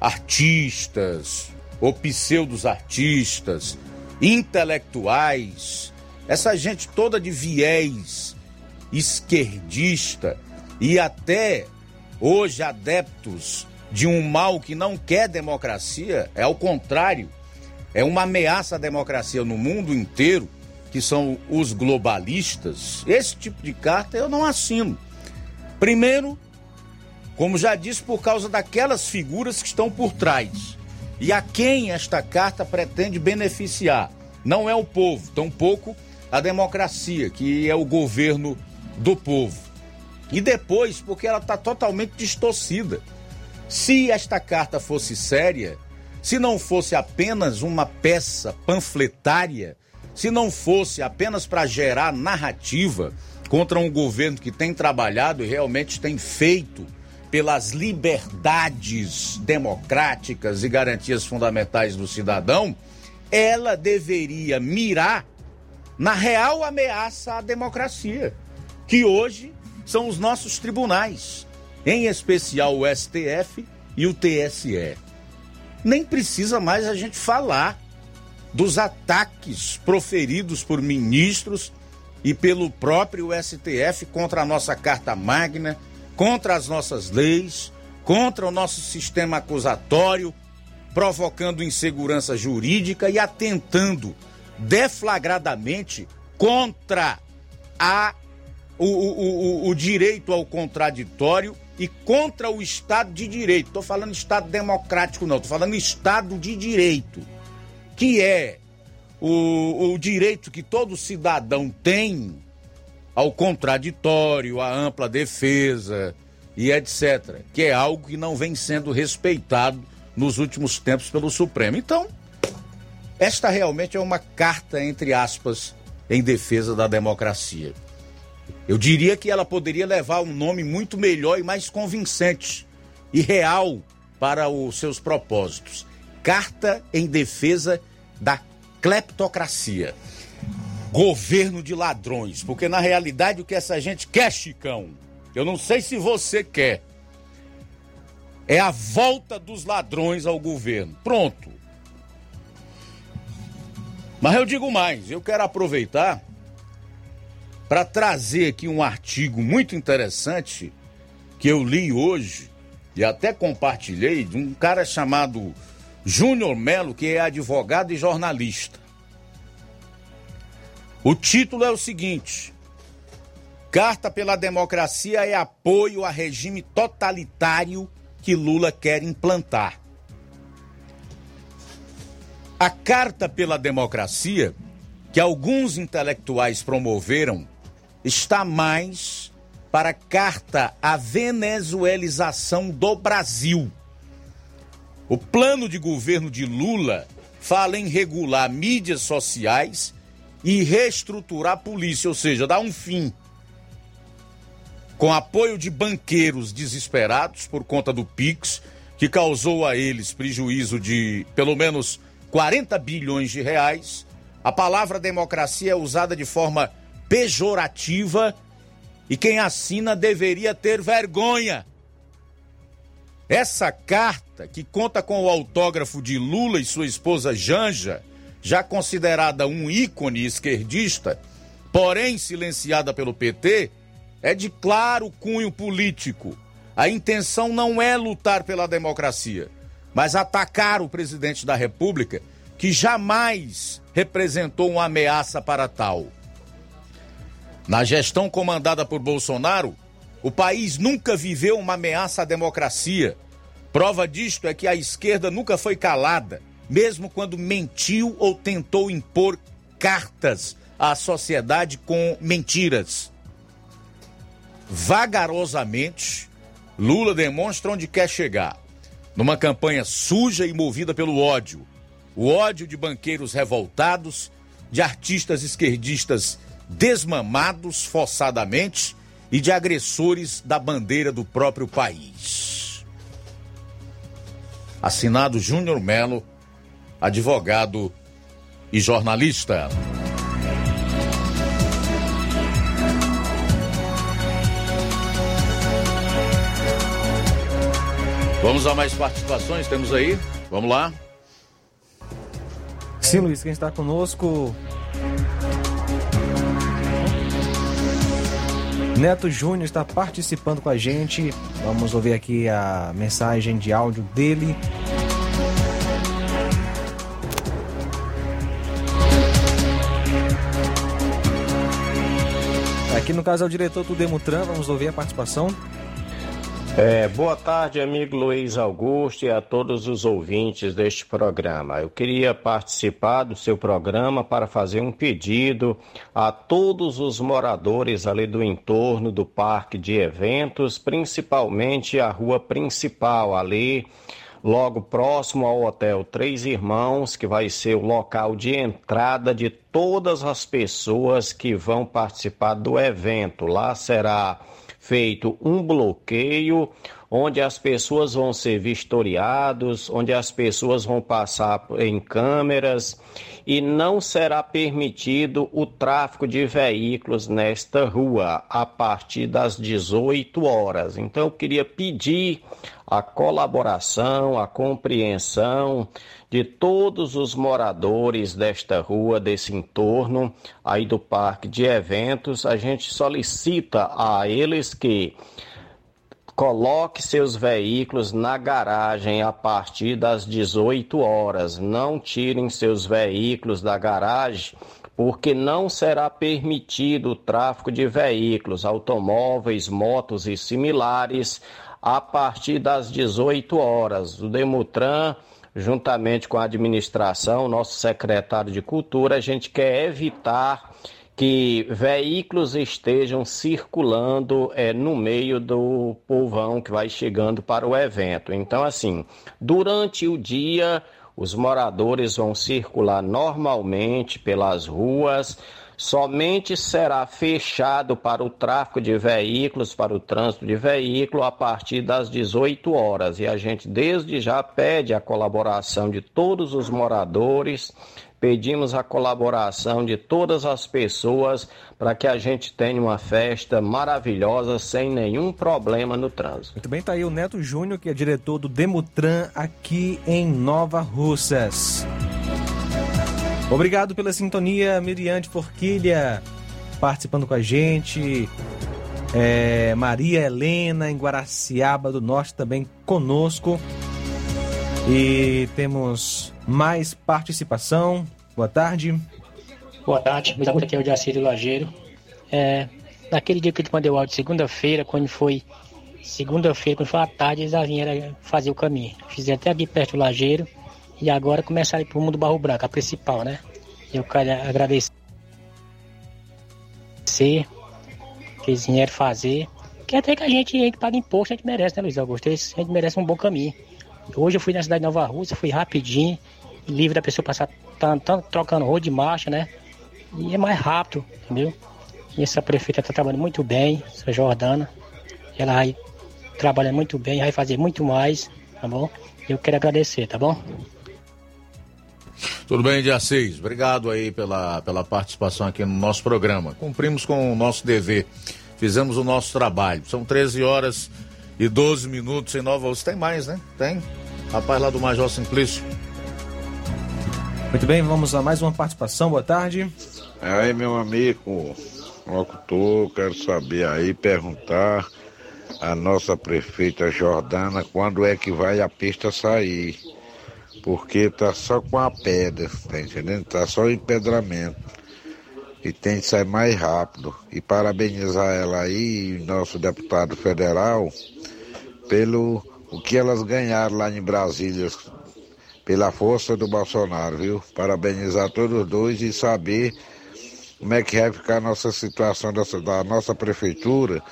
artistas, ou pseudos artistas, intelectuais, essa gente toda de viés esquerdista e até hoje adeptos de um mal que não quer democracia, é ao contrário, é uma ameaça à democracia no mundo inteiro, que são os globalistas. Esse tipo de carta eu não assino. Primeiro, como já disse, por causa daquelas figuras que estão por trás. e a quem esta carta pretende beneficiar. Não é o povo, tampouco a democracia, que é o governo do povo. E depois, porque ela está totalmente distorcida. Se esta carta fosse séria, se não fosse apenas uma peça panfletária, se não fosse apenas para gerar narrativa contra um governo que tem trabalhado e realmente tem feito pelas liberdades democráticas e garantias fundamentais do cidadão, ela deveria mirar na real ameaça à democracia, que hoje são os nossos tribunais, em especial o STF e o TSE. Nem precisa mais a gente falar dos ataques proferidos por ministros e pelo próprio STF contra a nossa Carta Magna, contra as nossas leis, contra o nosso sistema acusatório, provocando insegurança jurídica e atentando deflagradamente contra a, o, o, o, o direito ao contraditório e contra o Estado de Direito. Estou falando Estado democrático, não, estou falando Estado de Direito, que é o, o direito que todo cidadão tem ao contraditório, à ampla defesa e etc., que é algo que não vem sendo respeitado nos últimos tempos pelo Supremo. Então, esta realmente é uma carta, entre aspas, em defesa da democracia. Eu diria que ela poderia levar um nome muito melhor e mais convincente e real para os seus propósitos. Carta em defesa da cleptocracia. Governo de ladrões, porque na realidade o que essa gente quer, Chicão, eu não sei se você quer, é a volta dos ladrões ao governo. Pronto. Mas eu digo mais, eu quero aproveitar para trazer aqui um artigo muito interessante que eu li hoje e até compartilhei de um cara chamado Júnior Melo, que é advogado e jornalista. O título é o seguinte: Carta pela Democracia é apoio a regime totalitário que Lula quer implantar. A Carta pela Democracia, que alguns intelectuais promoveram, está mais para carta à venezuelização do Brasil. O plano de governo de Lula fala em regular mídias sociais e reestruturar a polícia, ou seja, dar um fim. Com apoio de banqueiros desesperados por conta do Pix, que causou a eles prejuízo de pelo menos 40 bilhões de reais, a palavra democracia é usada de forma pejorativa e quem assina deveria ter vergonha. Essa carta, que conta com o autógrafo de Lula e sua esposa Janja, já considerada um ícone esquerdista, porém silenciada pelo PT, é de claro cunho político. A intenção não é lutar pela democracia mas atacar o presidente da República, que jamais representou uma ameaça para tal. Na gestão comandada por Bolsonaro, o país nunca viveu uma ameaça à democracia. Prova disto é que a esquerda nunca foi calada, mesmo quando mentiu ou tentou impor cartas à sociedade com mentiras. Vagarosamente, Lula demonstra onde quer chegar numa campanha suja e movida pelo ódio. O ódio de banqueiros revoltados, de artistas esquerdistas desmamados forçadamente e de agressores da bandeira do próprio país. Assinado Júnior Melo, advogado e jornalista. Vamos a mais participações, temos aí. Vamos lá. Sim, Luiz, quem está conosco. Neto Júnior está participando com a gente. Vamos ouvir aqui a mensagem de áudio dele. Aqui no caso é o diretor do Demutran, vamos ouvir a participação. É, boa tarde, amigo Luiz Augusto e a todos os ouvintes deste programa. Eu queria participar do seu programa para fazer um pedido a todos os moradores ali do entorno do parque de eventos, principalmente a rua principal ali, logo próximo ao Hotel Três Irmãos, que vai ser o local de entrada de todas as pessoas que vão participar do evento. Lá será feito um bloqueio onde as pessoas vão ser vistoriados, onde as pessoas vão passar em câmeras e não será permitido o tráfego de veículos nesta rua a partir das 18 horas. Então eu queria pedir a colaboração, a compreensão de todos os moradores desta rua, desse entorno aí do parque de eventos. A gente solicita a eles que Coloque seus veículos na garagem a partir das 18 horas. Não tirem seus veículos da garagem, porque não será permitido o tráfego de veículos, automóveis, motos e similares a partir das 18 horas. O Demutran, juntamente com a administração, nosso secretário de Cultura, a gente quer evitar que veículos estejam circulando é, no meio do povão que vai chegando para o evento. Então, assim, durante o dia, os moradores vão circular normalmente pelas ruas. Somente será fechado para o tráfego de veículos, para o trânsito de veículo, a partir das 18 horas. E a gente, desde já, pede a colaboração de todos os moradores Pedimos a colaboração de todas as pessoas para que a gente tenha uma festa maravilhosa sem nenhum problema no trânsito. Muito bem, tá aí o Neto Júnior, que é diretor do Demutran aqui em Nova Russas. Obrigado pela sintonia, Miriam de Forquilha, participando com a gente. É, Maria Helena, em Guaraciaba do Norte, também conosco. E temos mais participação. Boa tarde. Boa tarde, amigos, aqui é o Jacílio Lageiro. É, naquele dia que eu te mandei o áudio, segunda-feira, quando foi segunda-feira, quando foi à tarde, eles já vieram fazer o caminho. Fizeram até aqui perto do Lageiro e agora começaram a ir pro mundo Barro Branco, a principal, né? Eu quero agradecer que eles vieram fazer. Que até que a gente, a gente paga imposto, a gente merece, né, Luiz Augusto? A gente merece um bom caminho. Hoje eu fui na cidade de Nova Rússia, fui rapidinho, livre da pessoa passar trocando rua de marcha, né? E é mais rápido, entendeu? E essa prefeita está trabalhando muito bem, essa Jordana. Ela vai trabalhar muito bem, vai fazer muito mais, tá bom? Eu quero agradecer, tá bom? Tudo bem, dia 6. Obrigado aí pela, pela participação aqui no nosso programa. Cumprimos com o nosso dever. Fizemos o nosso trabalho. São 13 horas e 12 minutos em Nova Rússia. Tem mais, né? Tem. Rapaz lá do Major Simplício. Muito bem, vamos a mais uma participação. Boa tarde. Aí, meu amigo locutor, quero saber aí, perguntar a nossa prefeita Jordana quando é que vai a pista sair. Porque tá só com a pedra, tá entendendo? Tá só o empedramento. E tem que sair mais rápido. E parabenizar ela aí, nosso deputado federal, pelo o que elas ganharam lá em Brasília, pela força do Bolsonaro, viu? Parabenizar todos os dois e saber como é que vai ficar a nossa situação dessa, da nossa prefeitura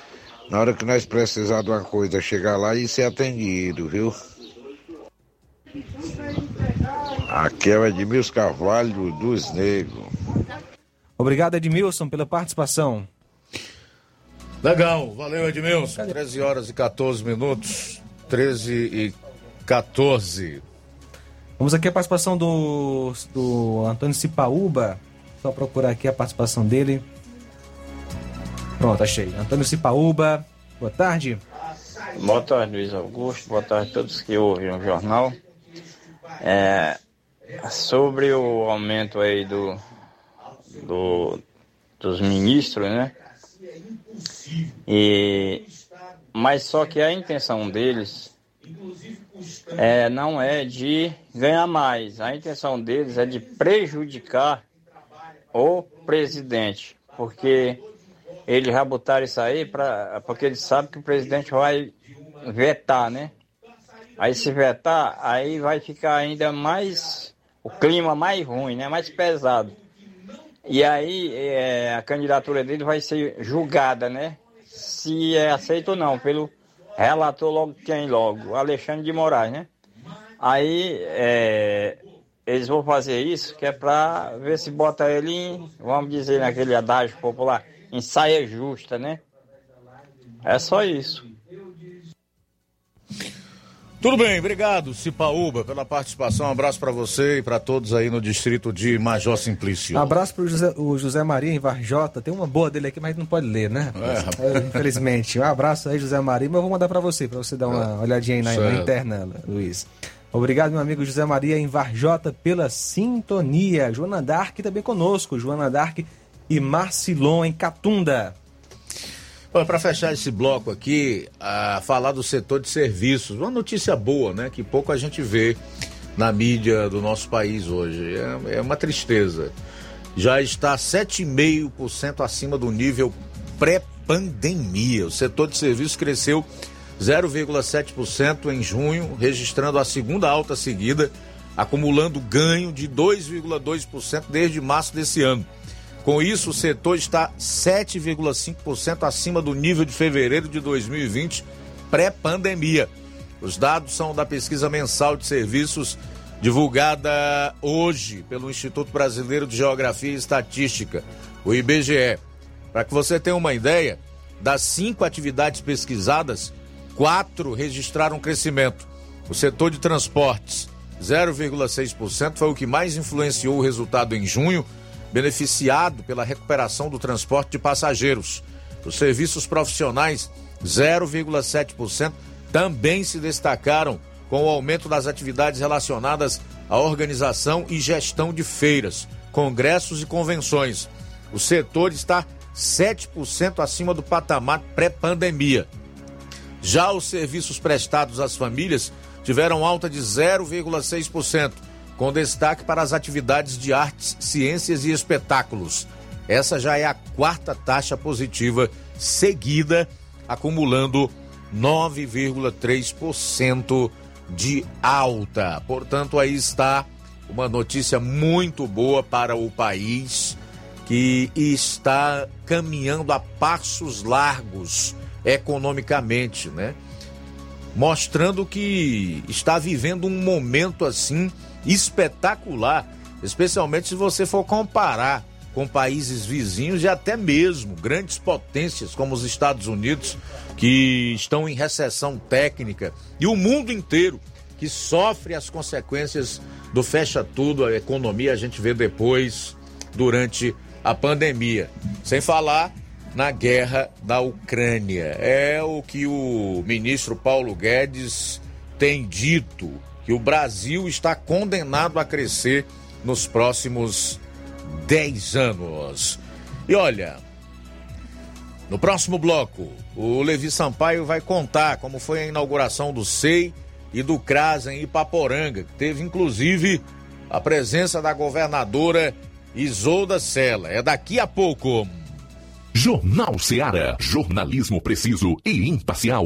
na hora que nós precisar de uma coisa, chegar lá e ser atendido, viu? Aqui é o Edmilson Carvalho dos Negros. Obrigado, Edmilson, pela participação. Legal, valeu Edmilson. 13 horas e 14 minutos. 13 e 14. Vamos aqui a participação do, do Antônio Cipaúba. Só procurar aqui a participação dele. Pronto, achei. Antônio Cipaúba, boa tarde. Boa tarde, Luiz Augusto. Boa tarde a todos que ouvem o jornal. É, sobre o aumento aí do, do, dos ministros, né? E, mas só que a intenção deles é, não é de ganhar mais. A intenção deles é de prejudicar o presidente. Porque eles já botaram isso aí pra, porque eles sabem que o presidente vai vetar, né? Aí se vetar, aí vai ficar ainda mais o clima mais ruim, né? Mais pesado. E aí é, a candidatura dele vai ser julgada, né? Se é aceito ou não, pelo relator logo quem logo, Alexandre de Moraes, né? Aí é, eles vão fazer isso, que é para ver se bota ele em, vamos dizer, naquele adágio popular, em saia justa, né? É só isso. Tudo bem, obrigado, Cipaúba, pela participação. Um abraço para você e para todos aí no distrito de Major Simplício. Um abraço pro José, o José Maria em Varjota. Tem uma boa dele aqui, mas não pode ler, né? É, rapaz. Infelizmente. Um abraço aí, José Maria, mas eu vou mandar para você, para você dar uma olhadinha aí na, na interna, Luiz. Obrigado, meu amigo José Maria em Varjota, pela sintonia. Joana Dark também conosco. Joana Dark e Marcilon em Catunda. Para fechar esse bloco aqui, a falar do setor de serviços. Uma notícia boa, né? Que pouco a gente vê na mídia do nosso país hoje. É, é uma tristeza. Já está 7,5% acima do nível pré-pandemia. O setor de serviços cresceu 0,7% em junho, registrando a segunda alta seguida, acumulando ganho de 2,2% desde março desse ano. Com isso, o setor está 7,5% acima do nível de fevereiro de 2020, pré-pandemia. Os dados são da pesquisa mensal de serviços divulgada hoje pelo Instituto Brasileiro de Geografia e Estatística, o IBGE. Para que você tenha uma ideia, das cinco atividades pesquisadas, quatro registraram crescimento. O setor de transportes, 0,6%, foi o que mais influenciou o resultado em junho, beneficiado pela recuperação do transporte de passageiros. Os serviços profissionais, 0,7%, também se destacaram com o aumento das atividades relacionadas à organização e gestão de feiras, congressos e convenções. O setor está 7% acima do patamar pré-pandemia. Já os serviços prestados às famílias tiveram alta de 0,6%, com destaque para as atividades de artes, ciências e espetáculos. Essa já é a quarta taxa positiva seguida, acumulando 9,3% de alta. Portanto, aí está uma notícia muito boa para o país que está caminhando a passos largos economicamente, né? Mostrando que está vivendo um momento assim espetacular, especialmente se você for comparar com países vizinhos e até mesmo grandes potências como os Estados Unidos, que estão em recessão técnica, e o mundo inteiro que sofre as consequências do fecha tudo, a economia a gente vê depois, durante a pandemia. Sem falar na guerra da Ucrânia. É o que o ministro Paulo Guedes tem dito, que o Brasil está condenado a crescer nos próximos 10 anos. E olha, no próximo bloco, o Levi Sampaio vai contar como foi a inauguração do SEI e do CRAS em Ipaporanga, que teve inclusive a presença da governadora Isolda Sela. É daqui a pouco. Jornal Seara. Jornalismo preciso e imparcial.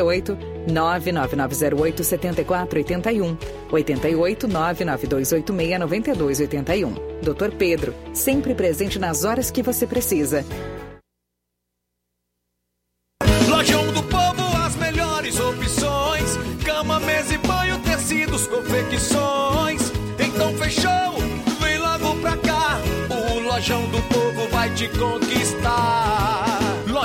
99908 7481 88 99286 9281. Dr. Pedro, sempre presente nas horas que você precisa. Lojão do Povo, as melhores opções: cama, mesa e banho, tecidos, confecções. Então fechou, vem logo pra cá. O Lojão do Povo vai te conquistar.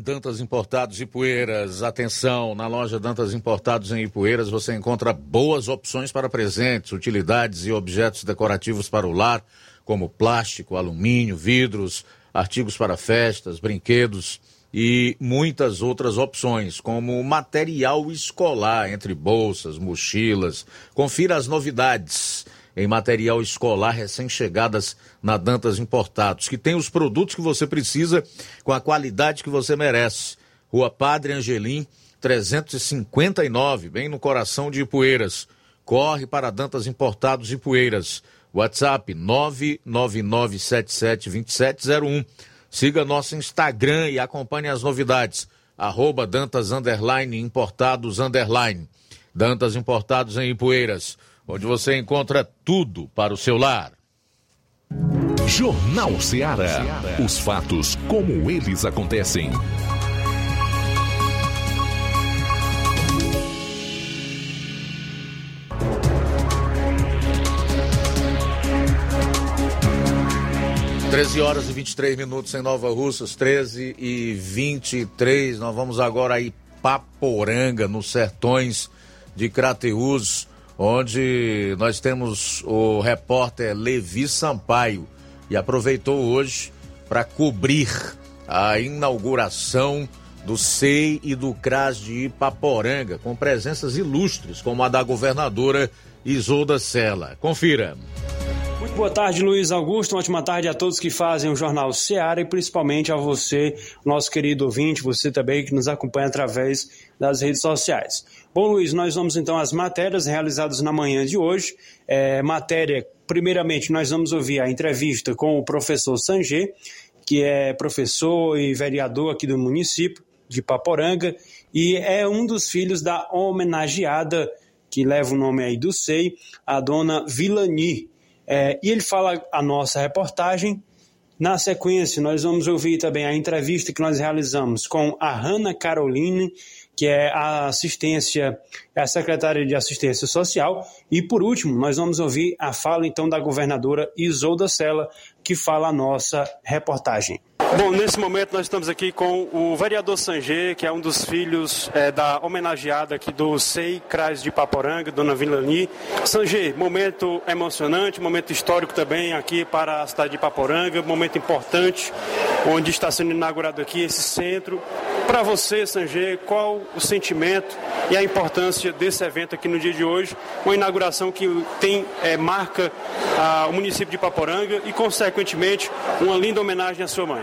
Dantas Importados Poeiras. Atenção, na loja Dantas Importados em Ipueiras você encontra boas opções para presentes, utilidades e objetos decorativos para o lar, como plástico, alumínio, vidros, artigos para festas, brinquedos e muitas outras opções, como material escolar, entre bolsas, mochilas. Confira as novidades em material escolar recém-chegadas na Dantas Importados, que tem os produtos que você precisa com a qualidade que você merece. Rua Padre Angelim, 359, bem no coração de Ipueiras. Corre para Dantas Importados Poeiras. WhatsApp 999772701. Siga nosso Instagram e acompanhe as novidades. Arroba Dantas Underline Importados Underline. Dantas Importados em Ipueiras onde você encontra tudo para o seu lar. Jornal Ceará. Os fatos como eles acontecem. Treze horas e 23 minutos em Nova Russas, 13 e 23. Nós vamos agora aí Paporanga, nos sertões de Crateús onde nós temos o repórter Levi Sampaio e aproveitou hoje para cobrir a inauguração do SEI e do CRAS de Ipaporanga, com presenças ilustres, como a da governadora Isolda Sela. Confira. Muito boa tarde, Luiz Augusto. Uma ótima tarde a todos que fazem o Jornal Seara e principalmente a você, nosso querido ouvinte, você também que nos acompanha através das redes sociais. Bom, Luiz, nós vamos então às matérias realizadas na manhã de hoje. É, matéria, primeiramente, nós vamos ouvir a entrevista com o professor Sanger, que é professor e vereador aqui do município de Paporanga e é um dos filhos da homenageada que leva o nome aí do SEI, a dona Vilani. É, e ele fala a nossa reportagem. Na sequência, nós vamos ouvir também a entrevista que nós realizamos com a Hanna Caroline, que é a assistência, é a secretária de assistência social. E por último, nós vamos ouvir a fala então da governadora Isolda Sela, que fala a nossa reportagem. Bom, nesse momento nós estamos aqui com o vereador Sanger, que é um dos filhos é, da homenageada aqui do SEI CRAS de Paporanga, dona Vilani. Sanger, momento emocionante, momento histórico também aqui para a cidade de Paporanga, momento importante, onde está sendo inaugurado aqui esse centro Para você, Sanger, qual o sentimento e a importância desse evento aqui no dia de hoje? Uma inauguração que tem é, marca ah, o município de Paporanga e, consequentemente, uma linda homenagem à sua mãe.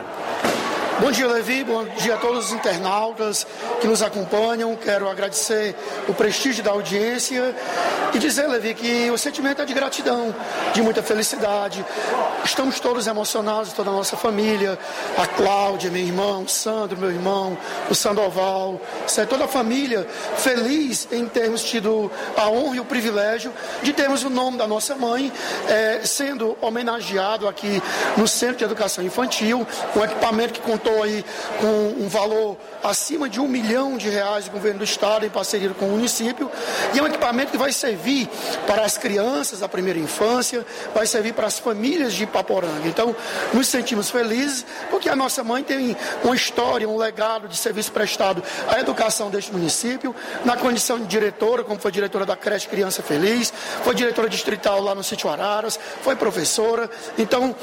Bom dia, Levi. Bom dia a todos os internautas que nos acompanham. Quero agradecer o prestígio da audiência e dizer, Levi, que o sentimento é de gratidão, de muita felicidade. Estamos todos emocionados, toda a nossa família, a Cláudia, meu irmão, o Sandro, meu irmão, o Sandoval, toda a família feliz em termos tido a honra e o privilégio de termos o nome da nossa mãe eh, sendo homenageado aqui no Centro de Educação Infantil, um equipamento que contou contou aí com um valor acima de um milhão de reais do governo do estado em parceria com o município e é um equipamento que vai servir para as crianças da primeira infância, vai servir para as famílias de Paporanga. Então, nos sentimos felizes porque a nossa mãe tem uma história, um legado de serviço prestado à educação deste município, na condição de diretora, como foi diretora da creche Criança Feliz, foi diretora distrital lá no sítio Araras, foi professora. Então,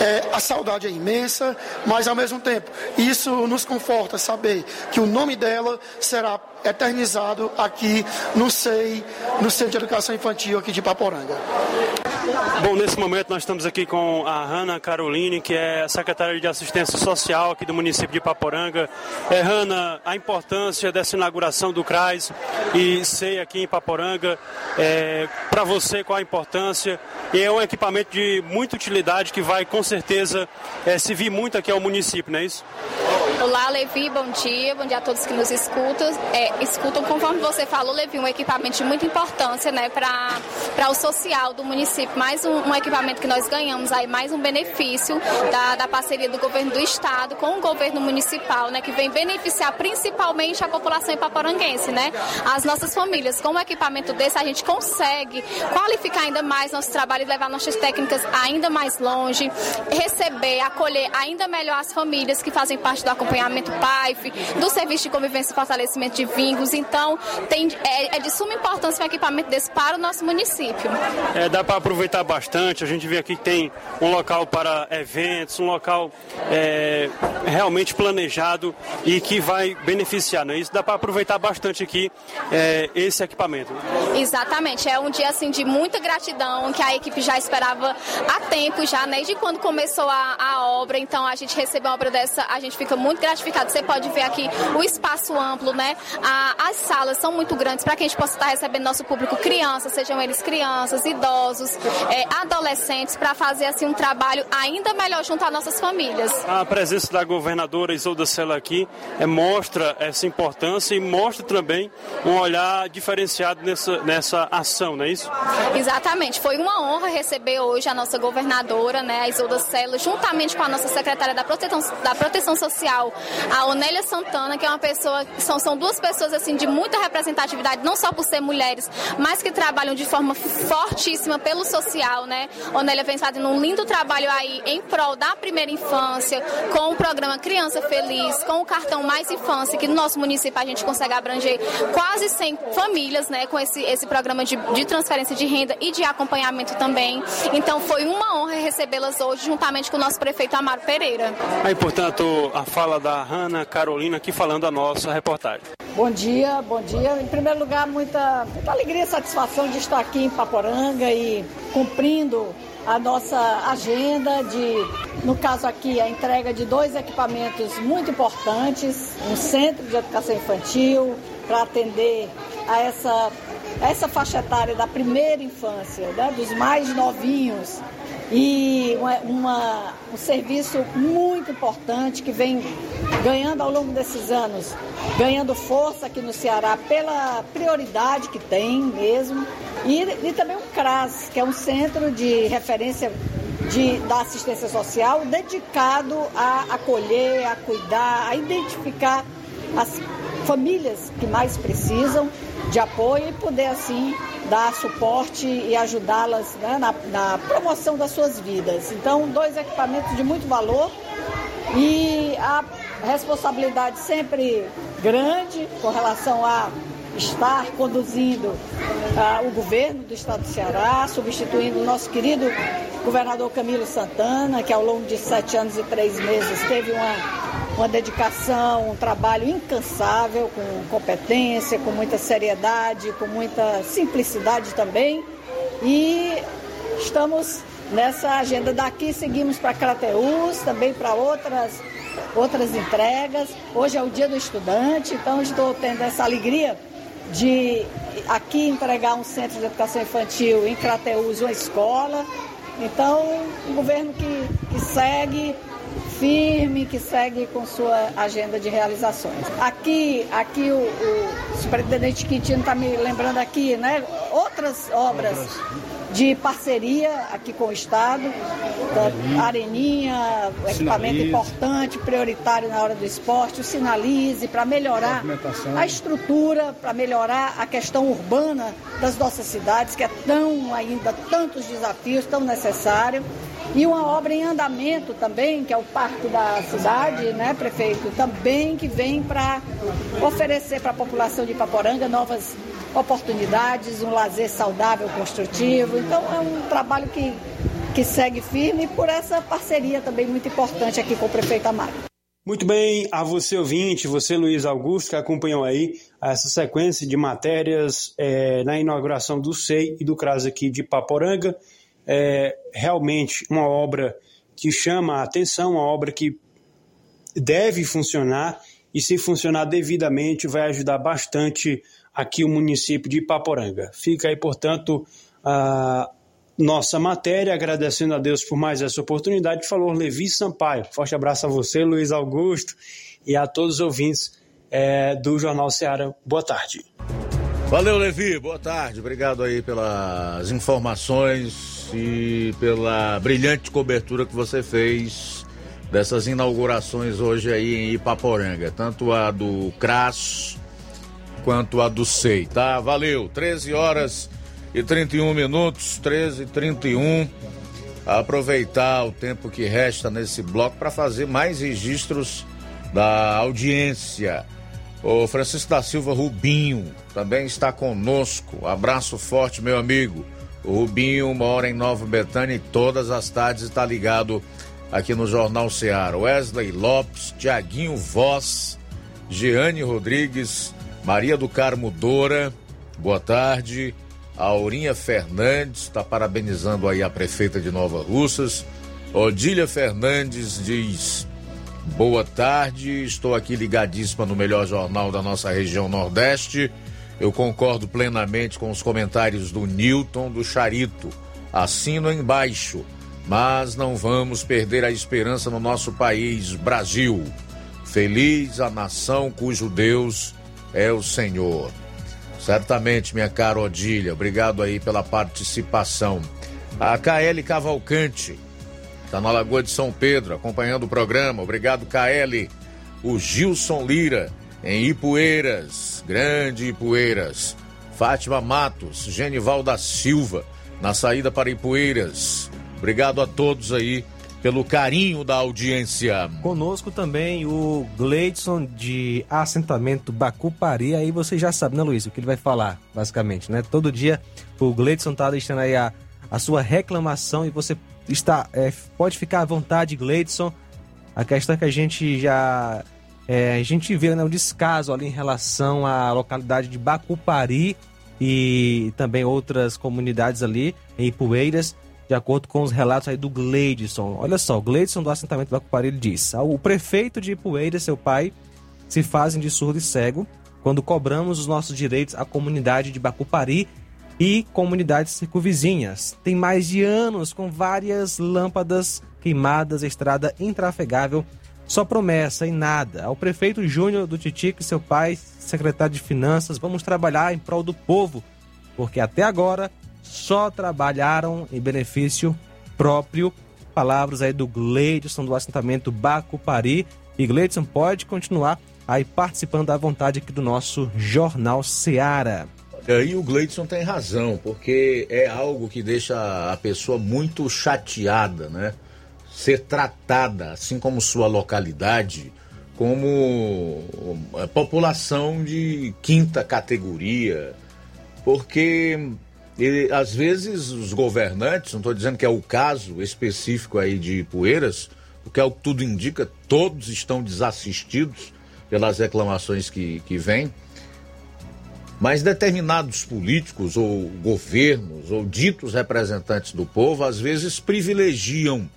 é, a saudade é imensa, mas ao mesmo tempo isso nos conforta saber que o nome dela será eternizado aqui no SEI, no Centro de Educação Infantil aqui de Paporanga. Bom, nesse momento nós estamos aqui com a Hanna Caroline, que é secretária de Assistência Social aqui do município de Paporanga. É, Hanna, a importância dessa inauguração do CRAS e SEI aqui em Paporanga, é, para você qual a importância? E é um equipamento de muita utilidade que vai com certeza é, servir muito aqui ao município, não é isso? Olá, Levi, bom dia. Bom dia a todos que nos escutam. É, escutam, conforme você falou, Levi, um equipamento de muita importância né, para o social do município. Mais um, um, equipamento que nós ganhamos aí, mais um benefício da, da parceria do governo do estado com o governo municipal, né, que vem beneficiar principalmente a população ipaporanguense, né? As nossas famílias. Com um equipamento desse, a gente consegue qualificar ainda mais nosso trabalho e levar nossas técnicas ainda mais longe, receber, acolher ainda melhor as famílias que fazem parte do acompanhamento PAIF, do Serviço de Convivência e Fortalecimento de Vínculos. Então, tem, é, é de suma importância um equipamento desse para o nosso município. É, dá para aproveitar bastante. A gente vê aqui que tem um local para eventos, um local é, realmente planejado e que vai beneficiar, não é isso? Dá para aproveitar bastante aqui é, esse equipamento. Exatamente. É um dia assim de muita gratidão que a equipe já esperava há tempo já, né? Desde quando começou a, a obra. Então, a gente recebeu uma obra dessa, a gente fica muito gratificado. Você pode ver aqui o espaço amplo, né? A, as salas são muito grandes para que a gente possa estar recebendo nosso público crianças, sejam eles crianças, idosos, é, adolescentes, para fazer assim um trabalho ainda melhor junto às nossas famílias. A presença da governadora Isolda Sela aqui é, mostra essa importância e mostra também um olhar diferenciado nessa, nessa ação, não é isso? Exatamente. Foi uma honra receber hoje a nossa governadora, né, a Isolda Sela, juntamente com a nossa secretária da Proteção, da Proteção Social, a Onélia Santana, que é uma pessoa, são, são duas pessoas assim de muita representatividade, não só por ser mulheres, mas que trabalham de forma fortíssima pelo social, né? Onélia vem fazendo um lindo trabalho aí em prol da primeira infância, com o programa Criança Feliz, com o cartão Mais Infância, que no nosso município a gente consegue abranger quase 100 famílias, né, com esse, esse programa de, de transferência de renda e de acompanhamento também. Então foi uma honra recebê-las hoje, juntamente com o nosso prefeito Amaro Pereira. Aí, portanto, a fala da Hanna Carolina aqui falando a nossa reportagem. Bom dia, bom dia. Em primeiro lugar, muita, muita alegria e satisfação de estar aqui em Paporanga e cumprindo a nossa agenda de, no caso aqui, a entrega de dois equipamentos muito importantes, um centro de educação infantil para atender a essa, essa faixa etária da primeira infância, né, dos mais novinhos e uma, um serviço muito importante que vem ganhando ao longo desses anos, ganhando força aqui no Ceará pela prioridade que tem mesmo, e, e também o CRAS, que é um centro de referência de, da assistência social dedicado a acolher, a cuidar, a identificar as famílias que mais precisam de apoio e poder assim dar suporte e ajudá-las né, na, na promoção das suas vidas. Então, dois equipamentos de muito valor e a responsabilidade sempre grande com relação a estar conduzindo uh, o governo do estado do Ceará, substituindo o nosso querido governador Camilo Santana, que ao longo de sete anos e três meses teve uma uma dedicação, um trabalho incansável, com competência, com muita seriedade, com muita simplicidade também. E estamos nessa agenda daqui, seguimos para Crateus, também para outras, outras entregas. Hoje é o dia do estudante, então estou tendo essa alegria de aqui entregar um centro de educação infantil, em Crateus, uma escola. Então, um governo que, que segue firme, que segue com sua agenda de realizações. Aqui, aqui o, o superintendente Quintino está me lembrando aqui, né? Outras obras de parceria aqui com o Estado, da Areninha, equipamento importante, prioritário na hora do esporte, o Sinalize, para melhorar a estrutura, para melhorar a questão urbana das nossas cidades, que é tão ainda tantos desafios, tão necessário. E uma obra em andamento também, que é o Parque da Cidade, né, prefeito? Também que vem para oferecer para a população de Ipaporanga novas oportunidades, um lazer saudável, construtivo. Então é um trabalho que, que segue firme por essa parceria também muito importante aqui com o prefeito Amaro. Muito bem, a você ouvinte, você Luiz Augusto, que acompanhou aí essa sequência de matérias eh, na inauguração do SEI e do CRAS aqui de Paporanga. É realmente uma obra que chama a atenção, uma obra que deve funcionar e se funcionar devidamente vai ajudar bastante aqui o município de Ipaporanga. Fica aí, portanto, a nossa matéria, agradecendo a Deus por mais essa oportunidade, falou Levi Sampaio. Forte abraço a você, Luiz Augusto, e a todos os ouvintes eh, do Jornal Ceará. Boa tarde. Valeu, Levi. Boa tarde. Obrigado aí pelas informações e pela brilhante cobertura que você fez dessas inaugurações hoje aí em Ipaporanga, tanto a do CRAS quanto a do SEI, tá? Valeu. 13 horas e 31 minutos, 13 e 31. Aproveitar o tempo que resta nesse bloco para fazer mais registros da audiência. O Francisco da Silva Rubinho também está conosco. Abraço forte, meu amigo. O Rubinho mora em Nova Betânia e todas as tardes está ligado aqui no Jornal Ceará. Wesley Lopes, Tiaguinho Voz, Jeane Rodrigues, Maria do Carmo Doura, boa tarde. Aurinha Fernandes está parabenizando aí a prefeita de Nova Russas. Odília Fernandes diz: Boa tarde, estou aqui ligadíssima no melhor jornal da nossa região Nordeste. Eu concordo plenamente com os comentários do Newton do Charito. Assino embaixo, mas não vamos perder a esperança no nosso país, Brasil. Feliz a nação cujo Deus é o Senhor. Certamente, minha cara Odília, obrigado aí pela participação. A KL Cavalcante, está na Lagoa de São Pedro, acompanhando o programa. Obrigado, KL. O Gilson Lira, em Ipueiras, grande Ipueiras. Fátima Matos, Genival da Silva, na saída para Ipueiras. Obrigado a todos aí pelo carinho da audiência. Conosco também o Gleidson de assentamento Bacupari. Aí você já sabe, né, Luiz, o que ele vai falar, basicamente, né? Todo dia o Gleidson tá deixando aí a, a sua reclamação e você está é, pode ficar à vontade, Gleidson. A questão é que a gente já é, a gente vê né, um descaso ali em relação à localidade de Bacupari e também outras comunidades ali em Ipueiras de acordo com os relatos aí do Gleidson. Olha só, o Gleidson do assentamento Bacupari ele diz: o prefeito de Ipueiras, seu pai, se fazem de surdo e cego quando cobramos os nossos direitos à comunidade de Bacupari e comunidades circunvizinhas. Tem mais de anos com várias lâmpadas queimadas, estrada intrafegável, só promessa e nada. Ao prefeito Júnior do Titico e seu pai, secretário de Finanças, vamos trabalhar em prol do povo, porque até agora só trabalharam em benefício próprio. Palavras aí do Gleidson do assentamento Bacupari. E Gleidson pode continuar aí participando à vontade aqui do nosso Jornal Seara. E o Gleidson tem razão, porque é algo que deixa a pessoa muito chateada, né? Ser tratada, assim como sua localidade, como a população de quinta categoria, porque e, às vezes os governantes, não estou dizendo que é o caso específico aí de Poeiras, porque é o que tudo indica, todos estão desassistidos pelas reclamações que, que vêm. Mas determinados políticos ou governos ou ditos representantes do povo às vezes privilegiam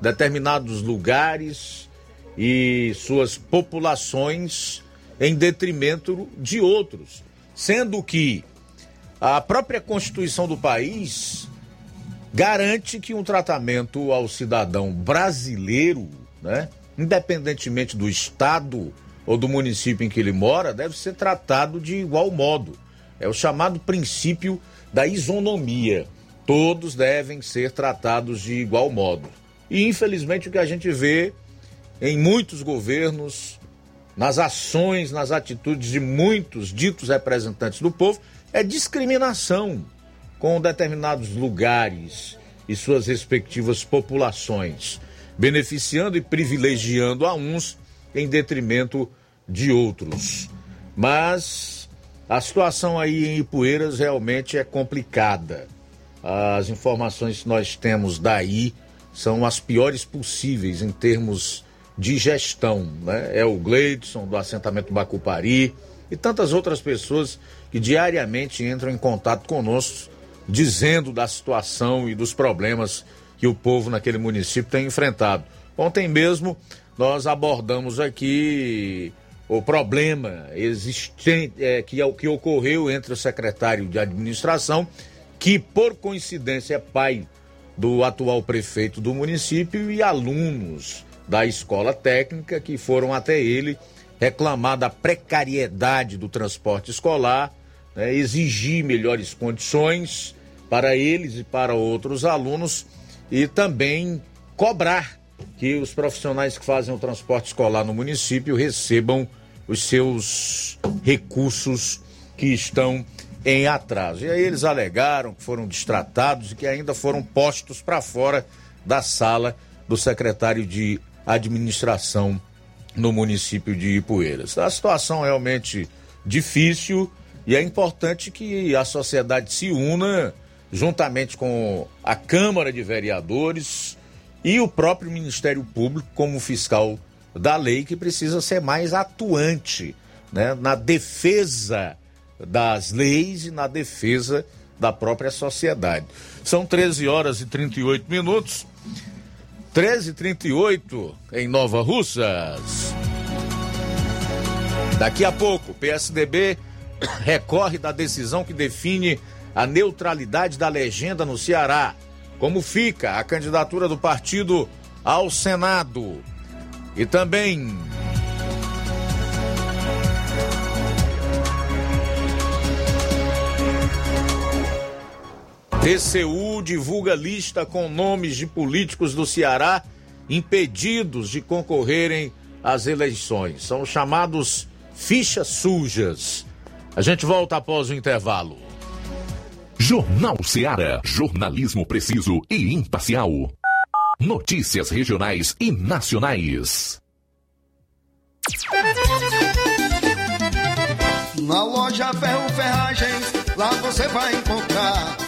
determinados lugares e suas populações em detrimento de outros, sendo que a própria Constituição do país garante que um tratamento ao cidadão brasileiro, né, independentemente do estado ou do município em que ele mora, deve ser tratado de igual modo. É o chamado princípio da isonomia. Todos devem ser tratados de igual modo. E infelizmente o que a gente vê em muitos governos, nas ações, nas atitudes de muitos ditos representantes do povo, é discriminação com determinados lugares e suas respectivas populações, beneficiando e privilegiando a uns em detrimento de outros. Mas a situação aí em Ipueiras realmente é complicada. As informações que nós temos daí são as piores possíveis em termos de gestão. Né? É o Gleidson, do assentamento Bacupari, e tantas outras pessoas que diariamente entram em contato conosco, dizendo da situação e dos problemas que o povo naquele município tem enfrentado. Ontem mesmo nós abordamos aqui o problema existente é, que, é que ocorreu entre o secretário de administração, que por coincidência é pai do atual prefeito do município e alunos da escola técnica que foram até ele reclamar da precariedade do transporte escolar, né, exigir melhores condições para eles e para outros alunos e também cobrar que os profissionais que fazem o transporte escolar no município recebam os seus recursos que estão em atraso. E aí eles alegaram que foram distratados e que ainda foram postos para fora da sala do secretário de administração no município de Ipueiras. A situação é realmente difícil e é importante que a sociedade se una juntamente com a Câmara de Vereadores e o próprio Ministério Público como fiscal da lei que precisa ser mais atuante né, na defesa das leis e na defesa da própria sociedade. São 13 horas e 38 minutos. 13 e 38 em Nova Russas. Daqui a pouco, PSDB recorre da decisão que define a neutralidade da legenda no Ceará. Como fica a candidatura do partido ao Senado? E também TCU divulga lista com nomes de políticos do Ceará impedidos de concorrerem às eleições. São chamados fichas sujas. A gente volta após o intervalo. Jornal Ceará, jornalismo preciso e imparcial. Notícias regionais e nacionais. Na loja Ferro Ferragens, lá você vai encontrar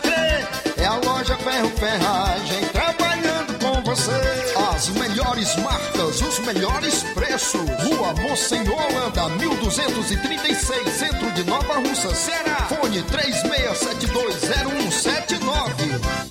As melhores marcas, os melhores preços. Rua Holanda, 1236, centro de Nova Russa, Ceará. Fone 36720179.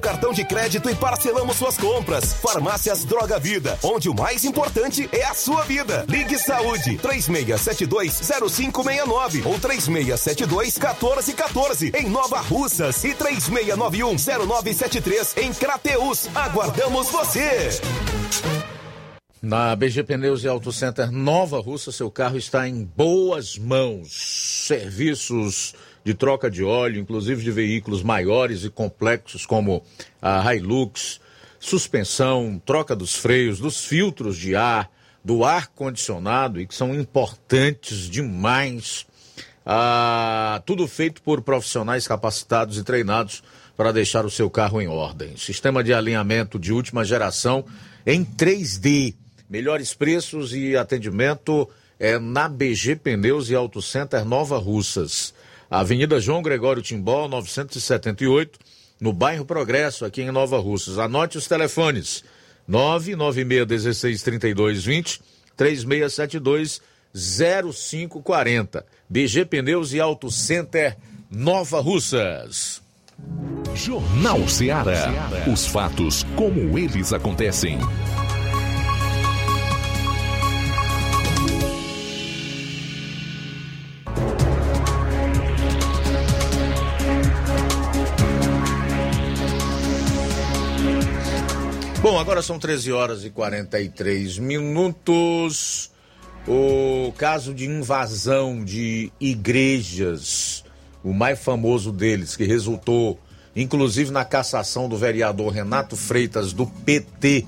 cartão de crédito e parcelamos suas compras. Farmácias Droga Vida, onde o mais importante é a sua vida. Ligue Saúde 36720569 ou 36721414 em Nova Russas e 36910973 em Crateus. Aguardamos você. Na BG Pneus e Auto Center Nova Russa, seu carro está em boas mãos. Serviços de troca de óleo, inclusive de veículos maiores e complexos como a Hilux, suspensão, troca dos freios, dos filtros de ar, do ar condicionado e que são importantes demais. Ah, tudo feito por profissionais capacitados e treinados para deixar o seu carro em ordem. Sistema de alinhamento de última geração em 3D. Melhores preços e atendimento é na BG Pneus e Auto Center Nova Russas. Avenida João Gregório Timbó, 978, no bairro Progresso, aqui em Nova Russas. Anote os telefones: 996163220, 3672 0540. BG Pneus e Auto Center Nova Russas. Jornal Ceará. Os fatos como eles acontecem. Agora são 13 horas e 43 minutos. O caso de invasão de igrejas, o mais famoso deles, que resultou inclusive na cassação do vereador Renato Freitas, do PT,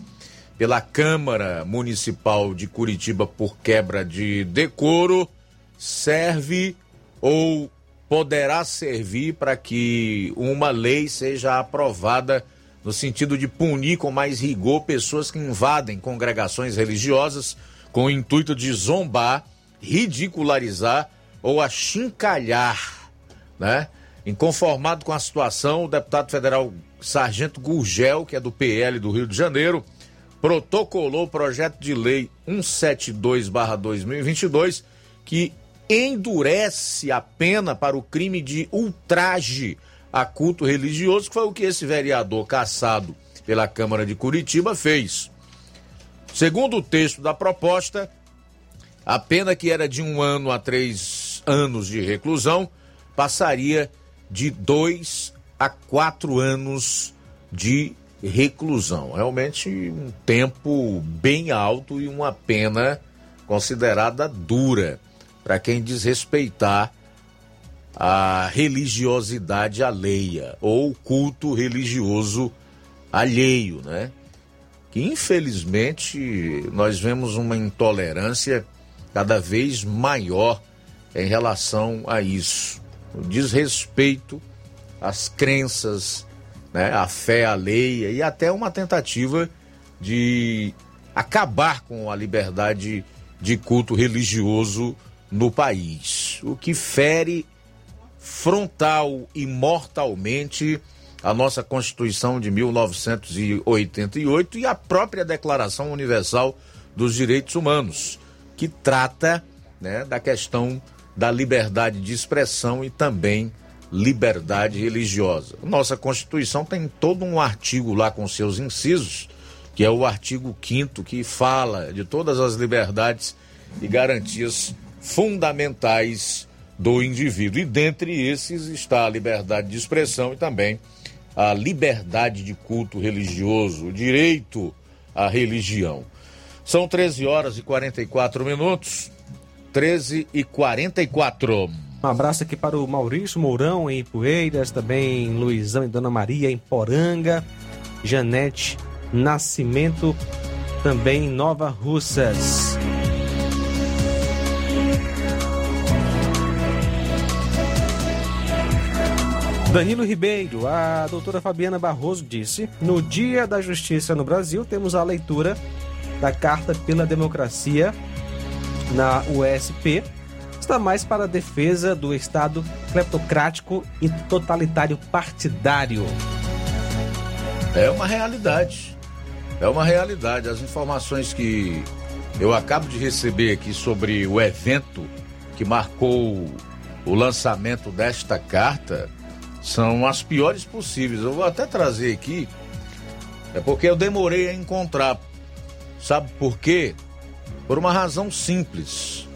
pela Câmara Municipal de Curitiba por quebra de decoro, serve ou poderá servir para que uma lei seja aprovada no sentido de punir com mais rigor pessoas que invadem congregações religiosas com o intuito de zombar, ridicularizar ou achincalhar, né? Inconformado com a situação, o deputado federal Sargento Gurgel, que é do PL do Rio de Janeiro, protocolou o projeto de lei 172/2022 que endurece a pena para o crime de ultraje a culto religioso, que foi o que esse vereador caçado pela Câmara de Curitiba fez. Segundo o texto da proposta, a pena que era de um ano a três anos de reclusão passaria de dois a quatro anos de reclusão. Realmente um tempo bem alto e uma pena considerada dura para quem desrespeitar a religiosidade alheia ou culto religioso alheio, né? Que infelizmente nós vemos uma intolerância cada vez maior em relação a isso. O desrespeito às crenças, né, à fé alheia e até uma tentativa de acabar com a liberdade de culto religioso no país, o que fere frontal e mortalmente a nossa Constituição de 1988 e a própria Declaração Universal dos Direitos Humanos, que trata né, da questão da liberdade de expressão e também liberdade religiosa. Nossa Constituição tem todo um artigo lá com seus incisos, que é o artigo 5 que fala de todas as liberdades e garantias fundamentais do indivíduo. E dentre esses está a liberdade de expressão e também a liberdade de culto religioso, o direito à religião. São 13 horas e 44 minutos. 13 e 44. Um abraço aqui para o Maurício Mourão em Poeiras, também Luizão e Dona Maria em Poranga, Janete Nascimento também em Nova Russas. Danilo Ribeiro, a doutora Fabiana Barroso disse: no Dia da Justiça no Brasil, temos a leitura da Carta pela Democracia na USP. Está mais para a defesa do Estado cleptocrático e totalitário partidário. É uma realidade. É uma realidade. As informações que eu acabo de receber aqui sobre o evento que marcou o lançamento desta carta são as piores possíveis. Eu vou até trazer aqui, é porque eu demorei a encontrar. Sabe por quê? Por uma razão simples.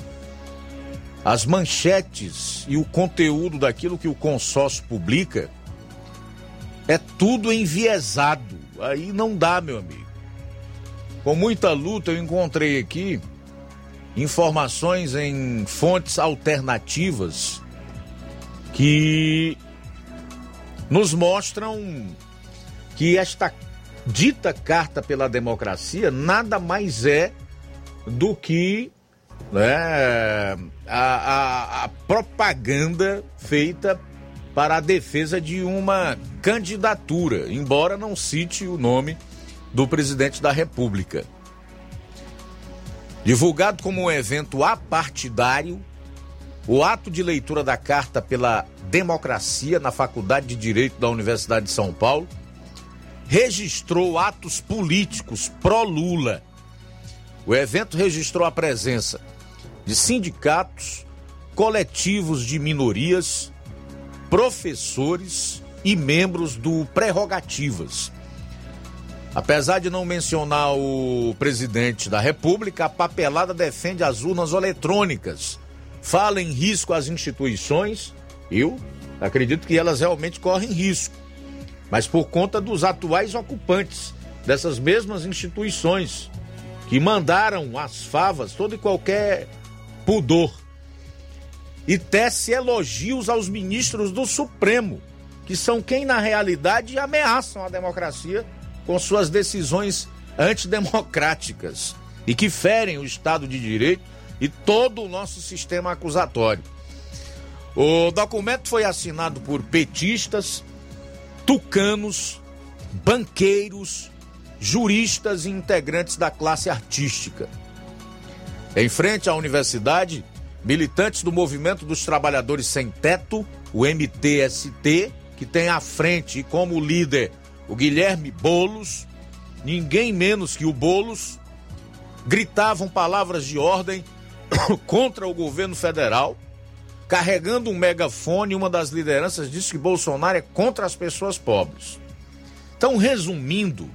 As manchetes e o conteúdo daquilo que o consórcio publica é tudo enviesado. Aí não dá, meu amigo. Com muita luta eu encontrei aqui informações em fontes alternativas que nos mostram que esta dita carta pela democracia nada mais é do que né, a, a, a propaganda feita para a defesa de uma candidatura, embora não cite o nome do presidente da República. Divulgado como um evento apartidário, o ato de leitura da Carta pela Democracia na Faculdade de Direito da Universidade de São Paulo registrou atos políticos pró-Lula. O evento registrou a presença de sindicatos, coletivos de minorias, professores e membros do Prerrogativas. Apesar de não mencionar o presidente da República, a papelada defende as urnas eletrônicas. Fala em risco às instituições. Eu acredito que elas realmente correm risco. Mas por conta dos atuais ocupantes dessas mesmas instituições que mandaram as favas todo e qualquer pudor e tece elogios aos ministros do Supremo, que são quem na realidade ameaçam a democracia com suas decisões antidemocráticas e que ferem o Estado de Direito e todo o nosso sistema acusatório. O documento foi assinado por petistas, tucanos, banqueiros, juristas e integrantes da classe artística. Em frente à universidade, militantes do Movimento dos Trabalhadores Sem Teto, o MTST, que tem à frente como líder o Guilherme Bolos, ninguém menos que o Bolos, gritavam palavras de ordem contra o governo federal, carregando um megafone. Uma das lideranças disse que Bolsonaro é contra as pessoas pobres. Então, resumindo,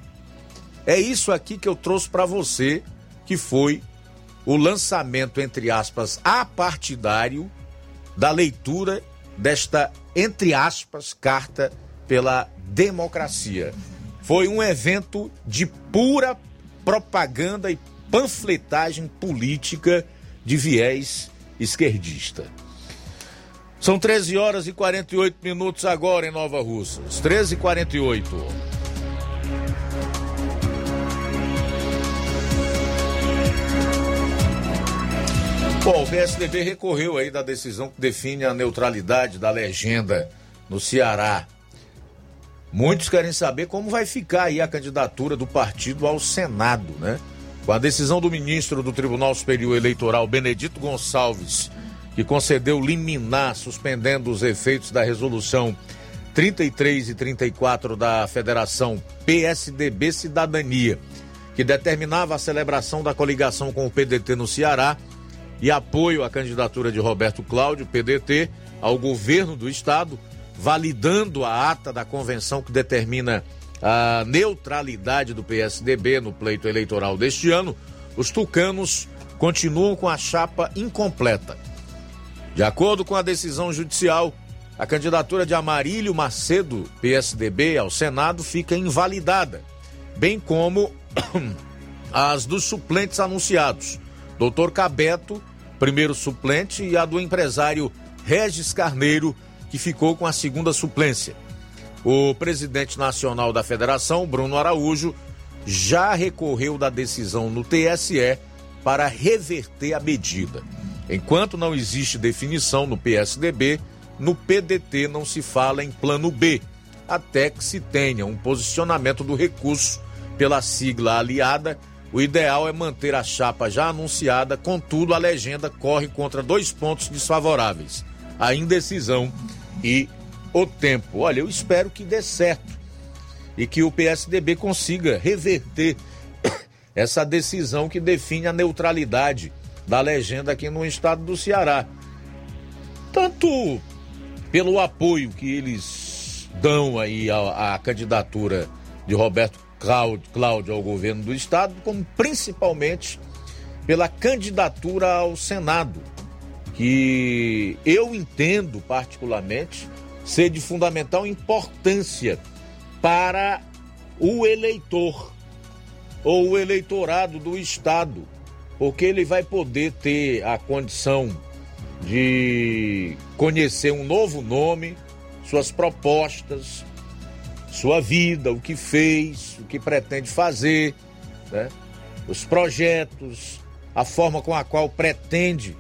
é isso aqui que eu trouxe para você, que foi o lançamento, entre aspas, apartidário da leitura desta, entre aspas, carta pela democracia. Foi um evento de pura propaganda e panfletagem política de viés esquerdista. São 13 horas e 48 minutos agora em Nova Russas. 13 e 48. Bom, o PSDB recorreu aí da decisão que define a neutralidade da legenda no Ceará. Muitos querem saber como vai ficar aí a candidatura do partido ao Senado, né? Com a decisão do ministro do Tribunal Superior Eleitoral, Benedito Gonçalves, que concedeu liminar suspendendo os efeitos da resolução 33 e 34 da Federação PSDB Cidadania, que determinava a celebração da coligação com o PDT no Ceará e apoio à candidatura de Roberto Cláudio, PDT, ao governo do estado, validando a ata da convenção que determina a neutralidade do PSDB no pleito eleitoral deste ano, os tucanos continuam com a chapa incompleta. De acordo com a decisão judicial, a candidatura de Amarílio Macedo, PSDB, ao Senado fica invalidada, bem como as dos suplentes anunciados, Doutor Cabeto primeiro suplente, e a do empresário Regis Carneiro, que ficou com a segunda suplência. O presidente nacional da federação, Bruno Araújo, já recorreu da decisão no TSE para reverter a medida. Enquanto não existe definição no PSDB no PDT não se fala em plano B, até que se tenha um posicionamento do recurso pela sigla aliada. O ideal é manter a chapa já anunciada, contudo, a legenda corre contra dois pontos desfavoráveis: a indecisão e o tempo. Olha, eu espero que dê certo e que o PSDB consiga reverter essa decisão que define a neutralidade da legenda aqui no estado do Ceará. Tanto pelo apoio que eles dão aí à, à candidatura de Roberto Cláudio, ao governo do estado, como principalmente pela candidatura ao Senado, que eu entendo particularmente ser de fundamental importância para o eleitor ou o eleitorado do estado, porque ele vai poder ter a condição de conhecer um novo nome, suas propostas, sua vida, o que fez, o que pretende fazer, né? os projetos, a forma com a qual pretende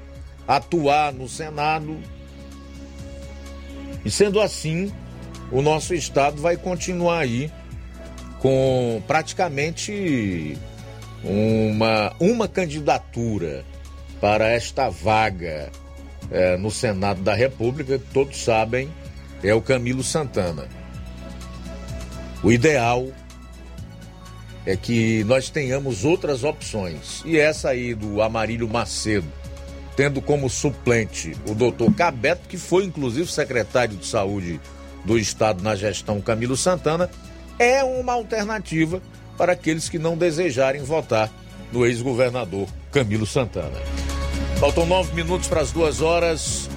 atuar no Senado. E sendo assim, o nosso estado vai continuar aí com praticamente uma, uma candidatura para esta vaga é, no Senado da República, que todos sabem, é o Camilo Santana. O ideal é que nós tenhamos outras opções. E essa aí do Amarílio Macedo, tendo como suplente o doutor Cabeto, que foi inclusive secretário de saúde do Estado na gestão Camilo Santana, é uma alternativa para aqueles que não desejarem votar no ex-governador Camilo Santana. Faltam nove minutos para as duas horas.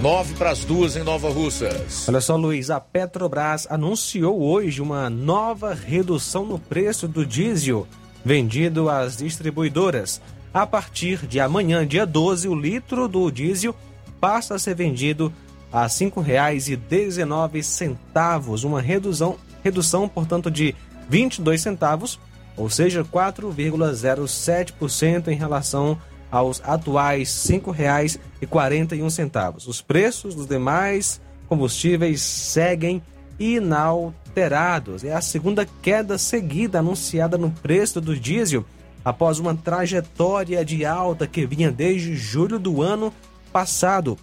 Nove para as duas em Nova Russas. Olha só, Luiz, a Petrobras anunciou hoje uma nova redução no preço do diesel vendido às distribuidoras. A partir de amanhã, dia 12, o litro do diesel passa a ser vendido a R$ 5,19, uma redução, redução, portanto, de 22 centavos, ou seja, 4,07% em relação aos atuais R$ 5,41. Os preços dos demais combustíveis seguem inalterados. É a segunda queda seguida anunciada no preço do diesel após uma trajetória de alta que vinha desde julho do ano passado.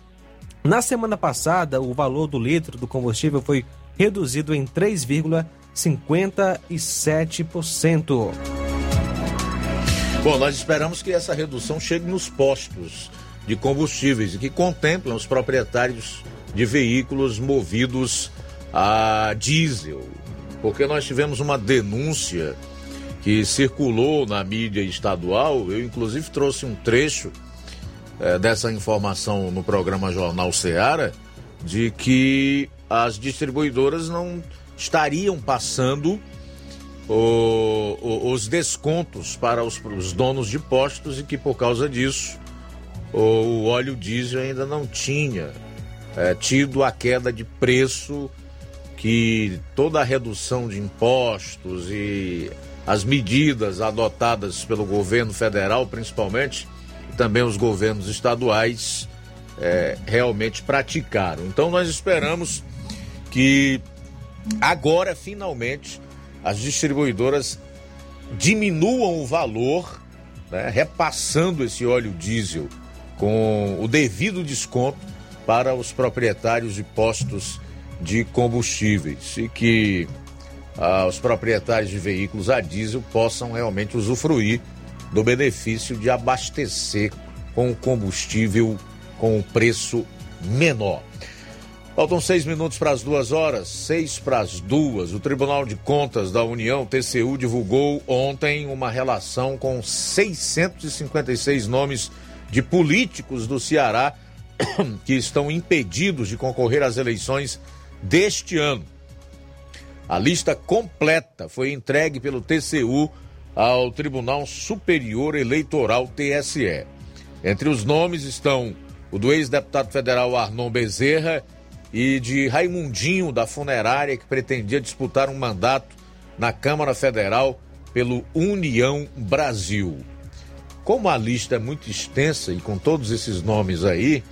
Na semana passada, o valor do litro do combustível foi reduzido em 3,57%. Bom, nós esperamos que essa redução chegue nos postos de combustíveis e que contemplam os proprietários de veículos movidos a diesel. Porque nós tivemos uma denúncia que circulou na mídia estadual, eu inclusive trouxe um trecho é, dessa informação no programa Jornal Seara de que as distribuidoras não estariam passando o, o, os descontos para os, os, donos de postos e que por causa disso o, o óleo diesel ainda não tinha é, tido a queda de preço que toda a redução de impostos e as medidas adotadas pelo governo federal, principalmente, também os governos estaduais é, realmente praticaram. Então nós esperamos que agora finalmente as distribuidoras diminuam o valor, né, repassando esse óleo diesel com o devido desconto para os proprietários de postos de combustíveis e que ah, os proprietários de veículos a diesel possam realmente usufruir do benefício de abastecer com combustível com um preço menor. Faltam seis minutos para as duas horas, seis para as duas. O Tribunal de Contas da União, TCU, divulgou ontem uma relação com 656 nomes de políticos do Ceará que estão impedidos de concorrer às eleições deste ano. A lista completa foi entregue pelo TCU ao Tribunal Superior Eleitoral TSE. Entre os nomes estão o do ex-deputado federal Arnon Bezerra e de Raimundinho da Funerária, que pretendia disputar um mandato na Câmara Federal pelo União Brasil. Como a lista é muito extensa e com todos esses nomes aí,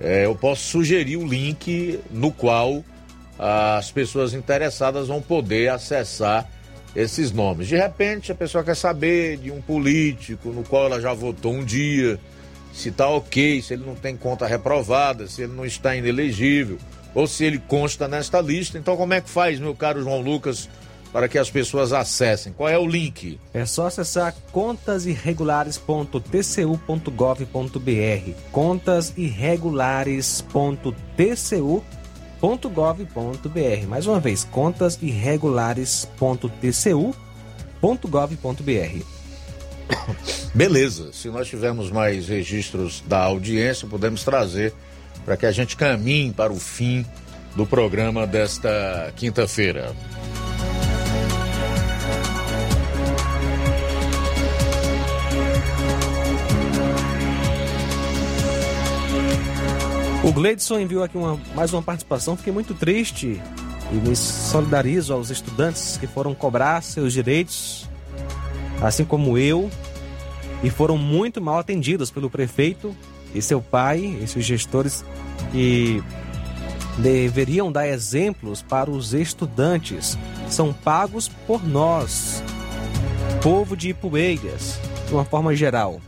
é, eu posso sugerir o link no qual as pessoas interessadas vão poder acessar esses nomes. De repente, a pessoa quer saber de um político no qual ela já votou um dia, se está ok, se ele não tem conta reprovada, se ele não está inelegível, ou se ele consta nesta lista. Então, como é que faz, meu caro João Lucas, para que as pessoas acessem? Qual é o link? É só acessar contasirregulares.tcu.gov.br. contasirregulares.tcu.gov.br. Mais uma vez, contasirregulares.tcu.gov.br. Beleza, se nós tivermos mais registros da audiência, podemos trazer para que a gente caminhe para o fim do programa desta quinta-feira. Gleidson enviou aqui uma, mais uma participação. Fiquei muito triste e me solidarizo aos estudantes que foram cobrar seus direitos, assim como eu, e foram muito mal atendidos pelo prefeito e seu pai, esses gestores que deveriam dar exemplos para os estudantes. São pagos por nós, povo de Ipueiras, de uma forma geral.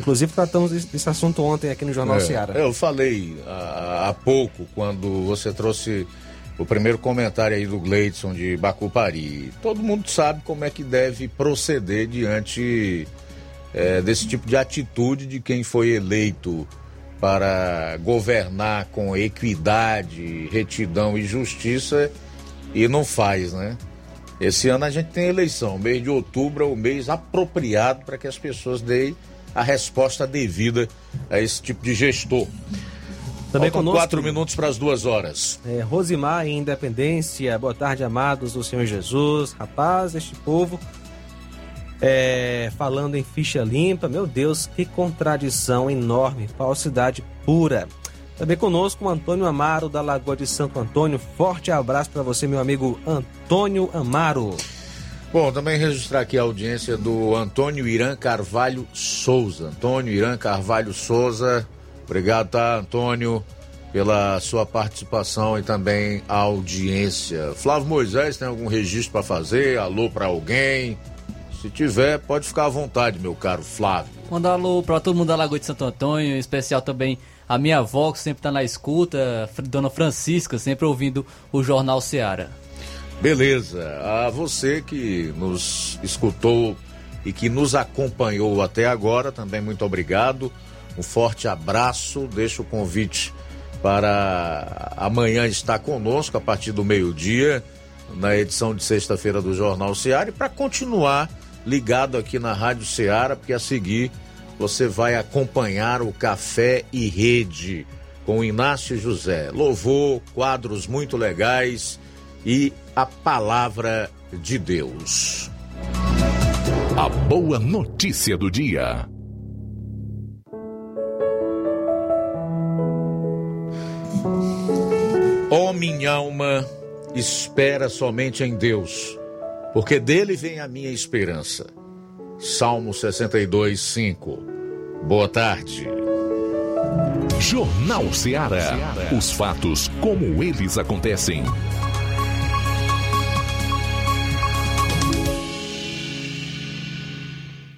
Inclusive tratamos desse assunto ontem aqui no Jornal É, Seara. Eu falei há, há pouco, quando você trouxe o primeiro comentário aí do Gleidson de Bacupari. Todo mundo sabe como é que deve proceder diante é, desse tipo de atitude de quem foi eleito para governar com equidade, retidão e justiça e não faz, né? Esse ano a gente tem eleição. O mês de outubro é o mês apropriado para que as pessoas deem a resposta devida a esse tipo de gestor. Também Faltam conosco- quatro minutos para as duas horas. É, Rosimar em Independência, boa tarde, amados do Senhor Jesus. Rapaz, este povo é, falando em ficha limpa, meu Deus, que contradição enorme, falsidade pura. Também conosco o Antônio Amaro, da Lagoa de Santo Antônio. Forte abraço para você, meu amigo Antônio Amaro. Bom, também registrar aqui a audiência do Antônio Irã Carvalho Souza. Antônio Irã Carvalho Souza, obrigado, tá, Antônio, pela sua participação e também a audiência. Flávio Moisés, tem algum registro para fazer? Alô para alguém? Se tiver, pode ficar à vontade, meu caro Flávio. Mandar alô pra todo mundo da Lagoa de Santo Antônio, em especial também a minha avó, que sempre tá na escuta, Dona Francisca, sempre ouvindo o Jornal Seara. Beleza. A você que nos escutou e que nos acompanhou até agora, também muito obrigado. Um forte abraço. Deixo o convite para amanhã estar conosco a partir do meio-dia na edição de sexta-feira do Jornal Seara e para continuar ligado aqui na Rádio Seara, porque a seguir você vai acompanhar o Café e Rede com Inácio José. Louvor, quadros muito legais e a palavra de Deus. A boa notícia do dia. Ó minha alma, espera somente em Deus, porque dele vem a minha esperança. Salmo 62, 5. Boa tarde. Jornal Seara. Os fatos como eles acontecem.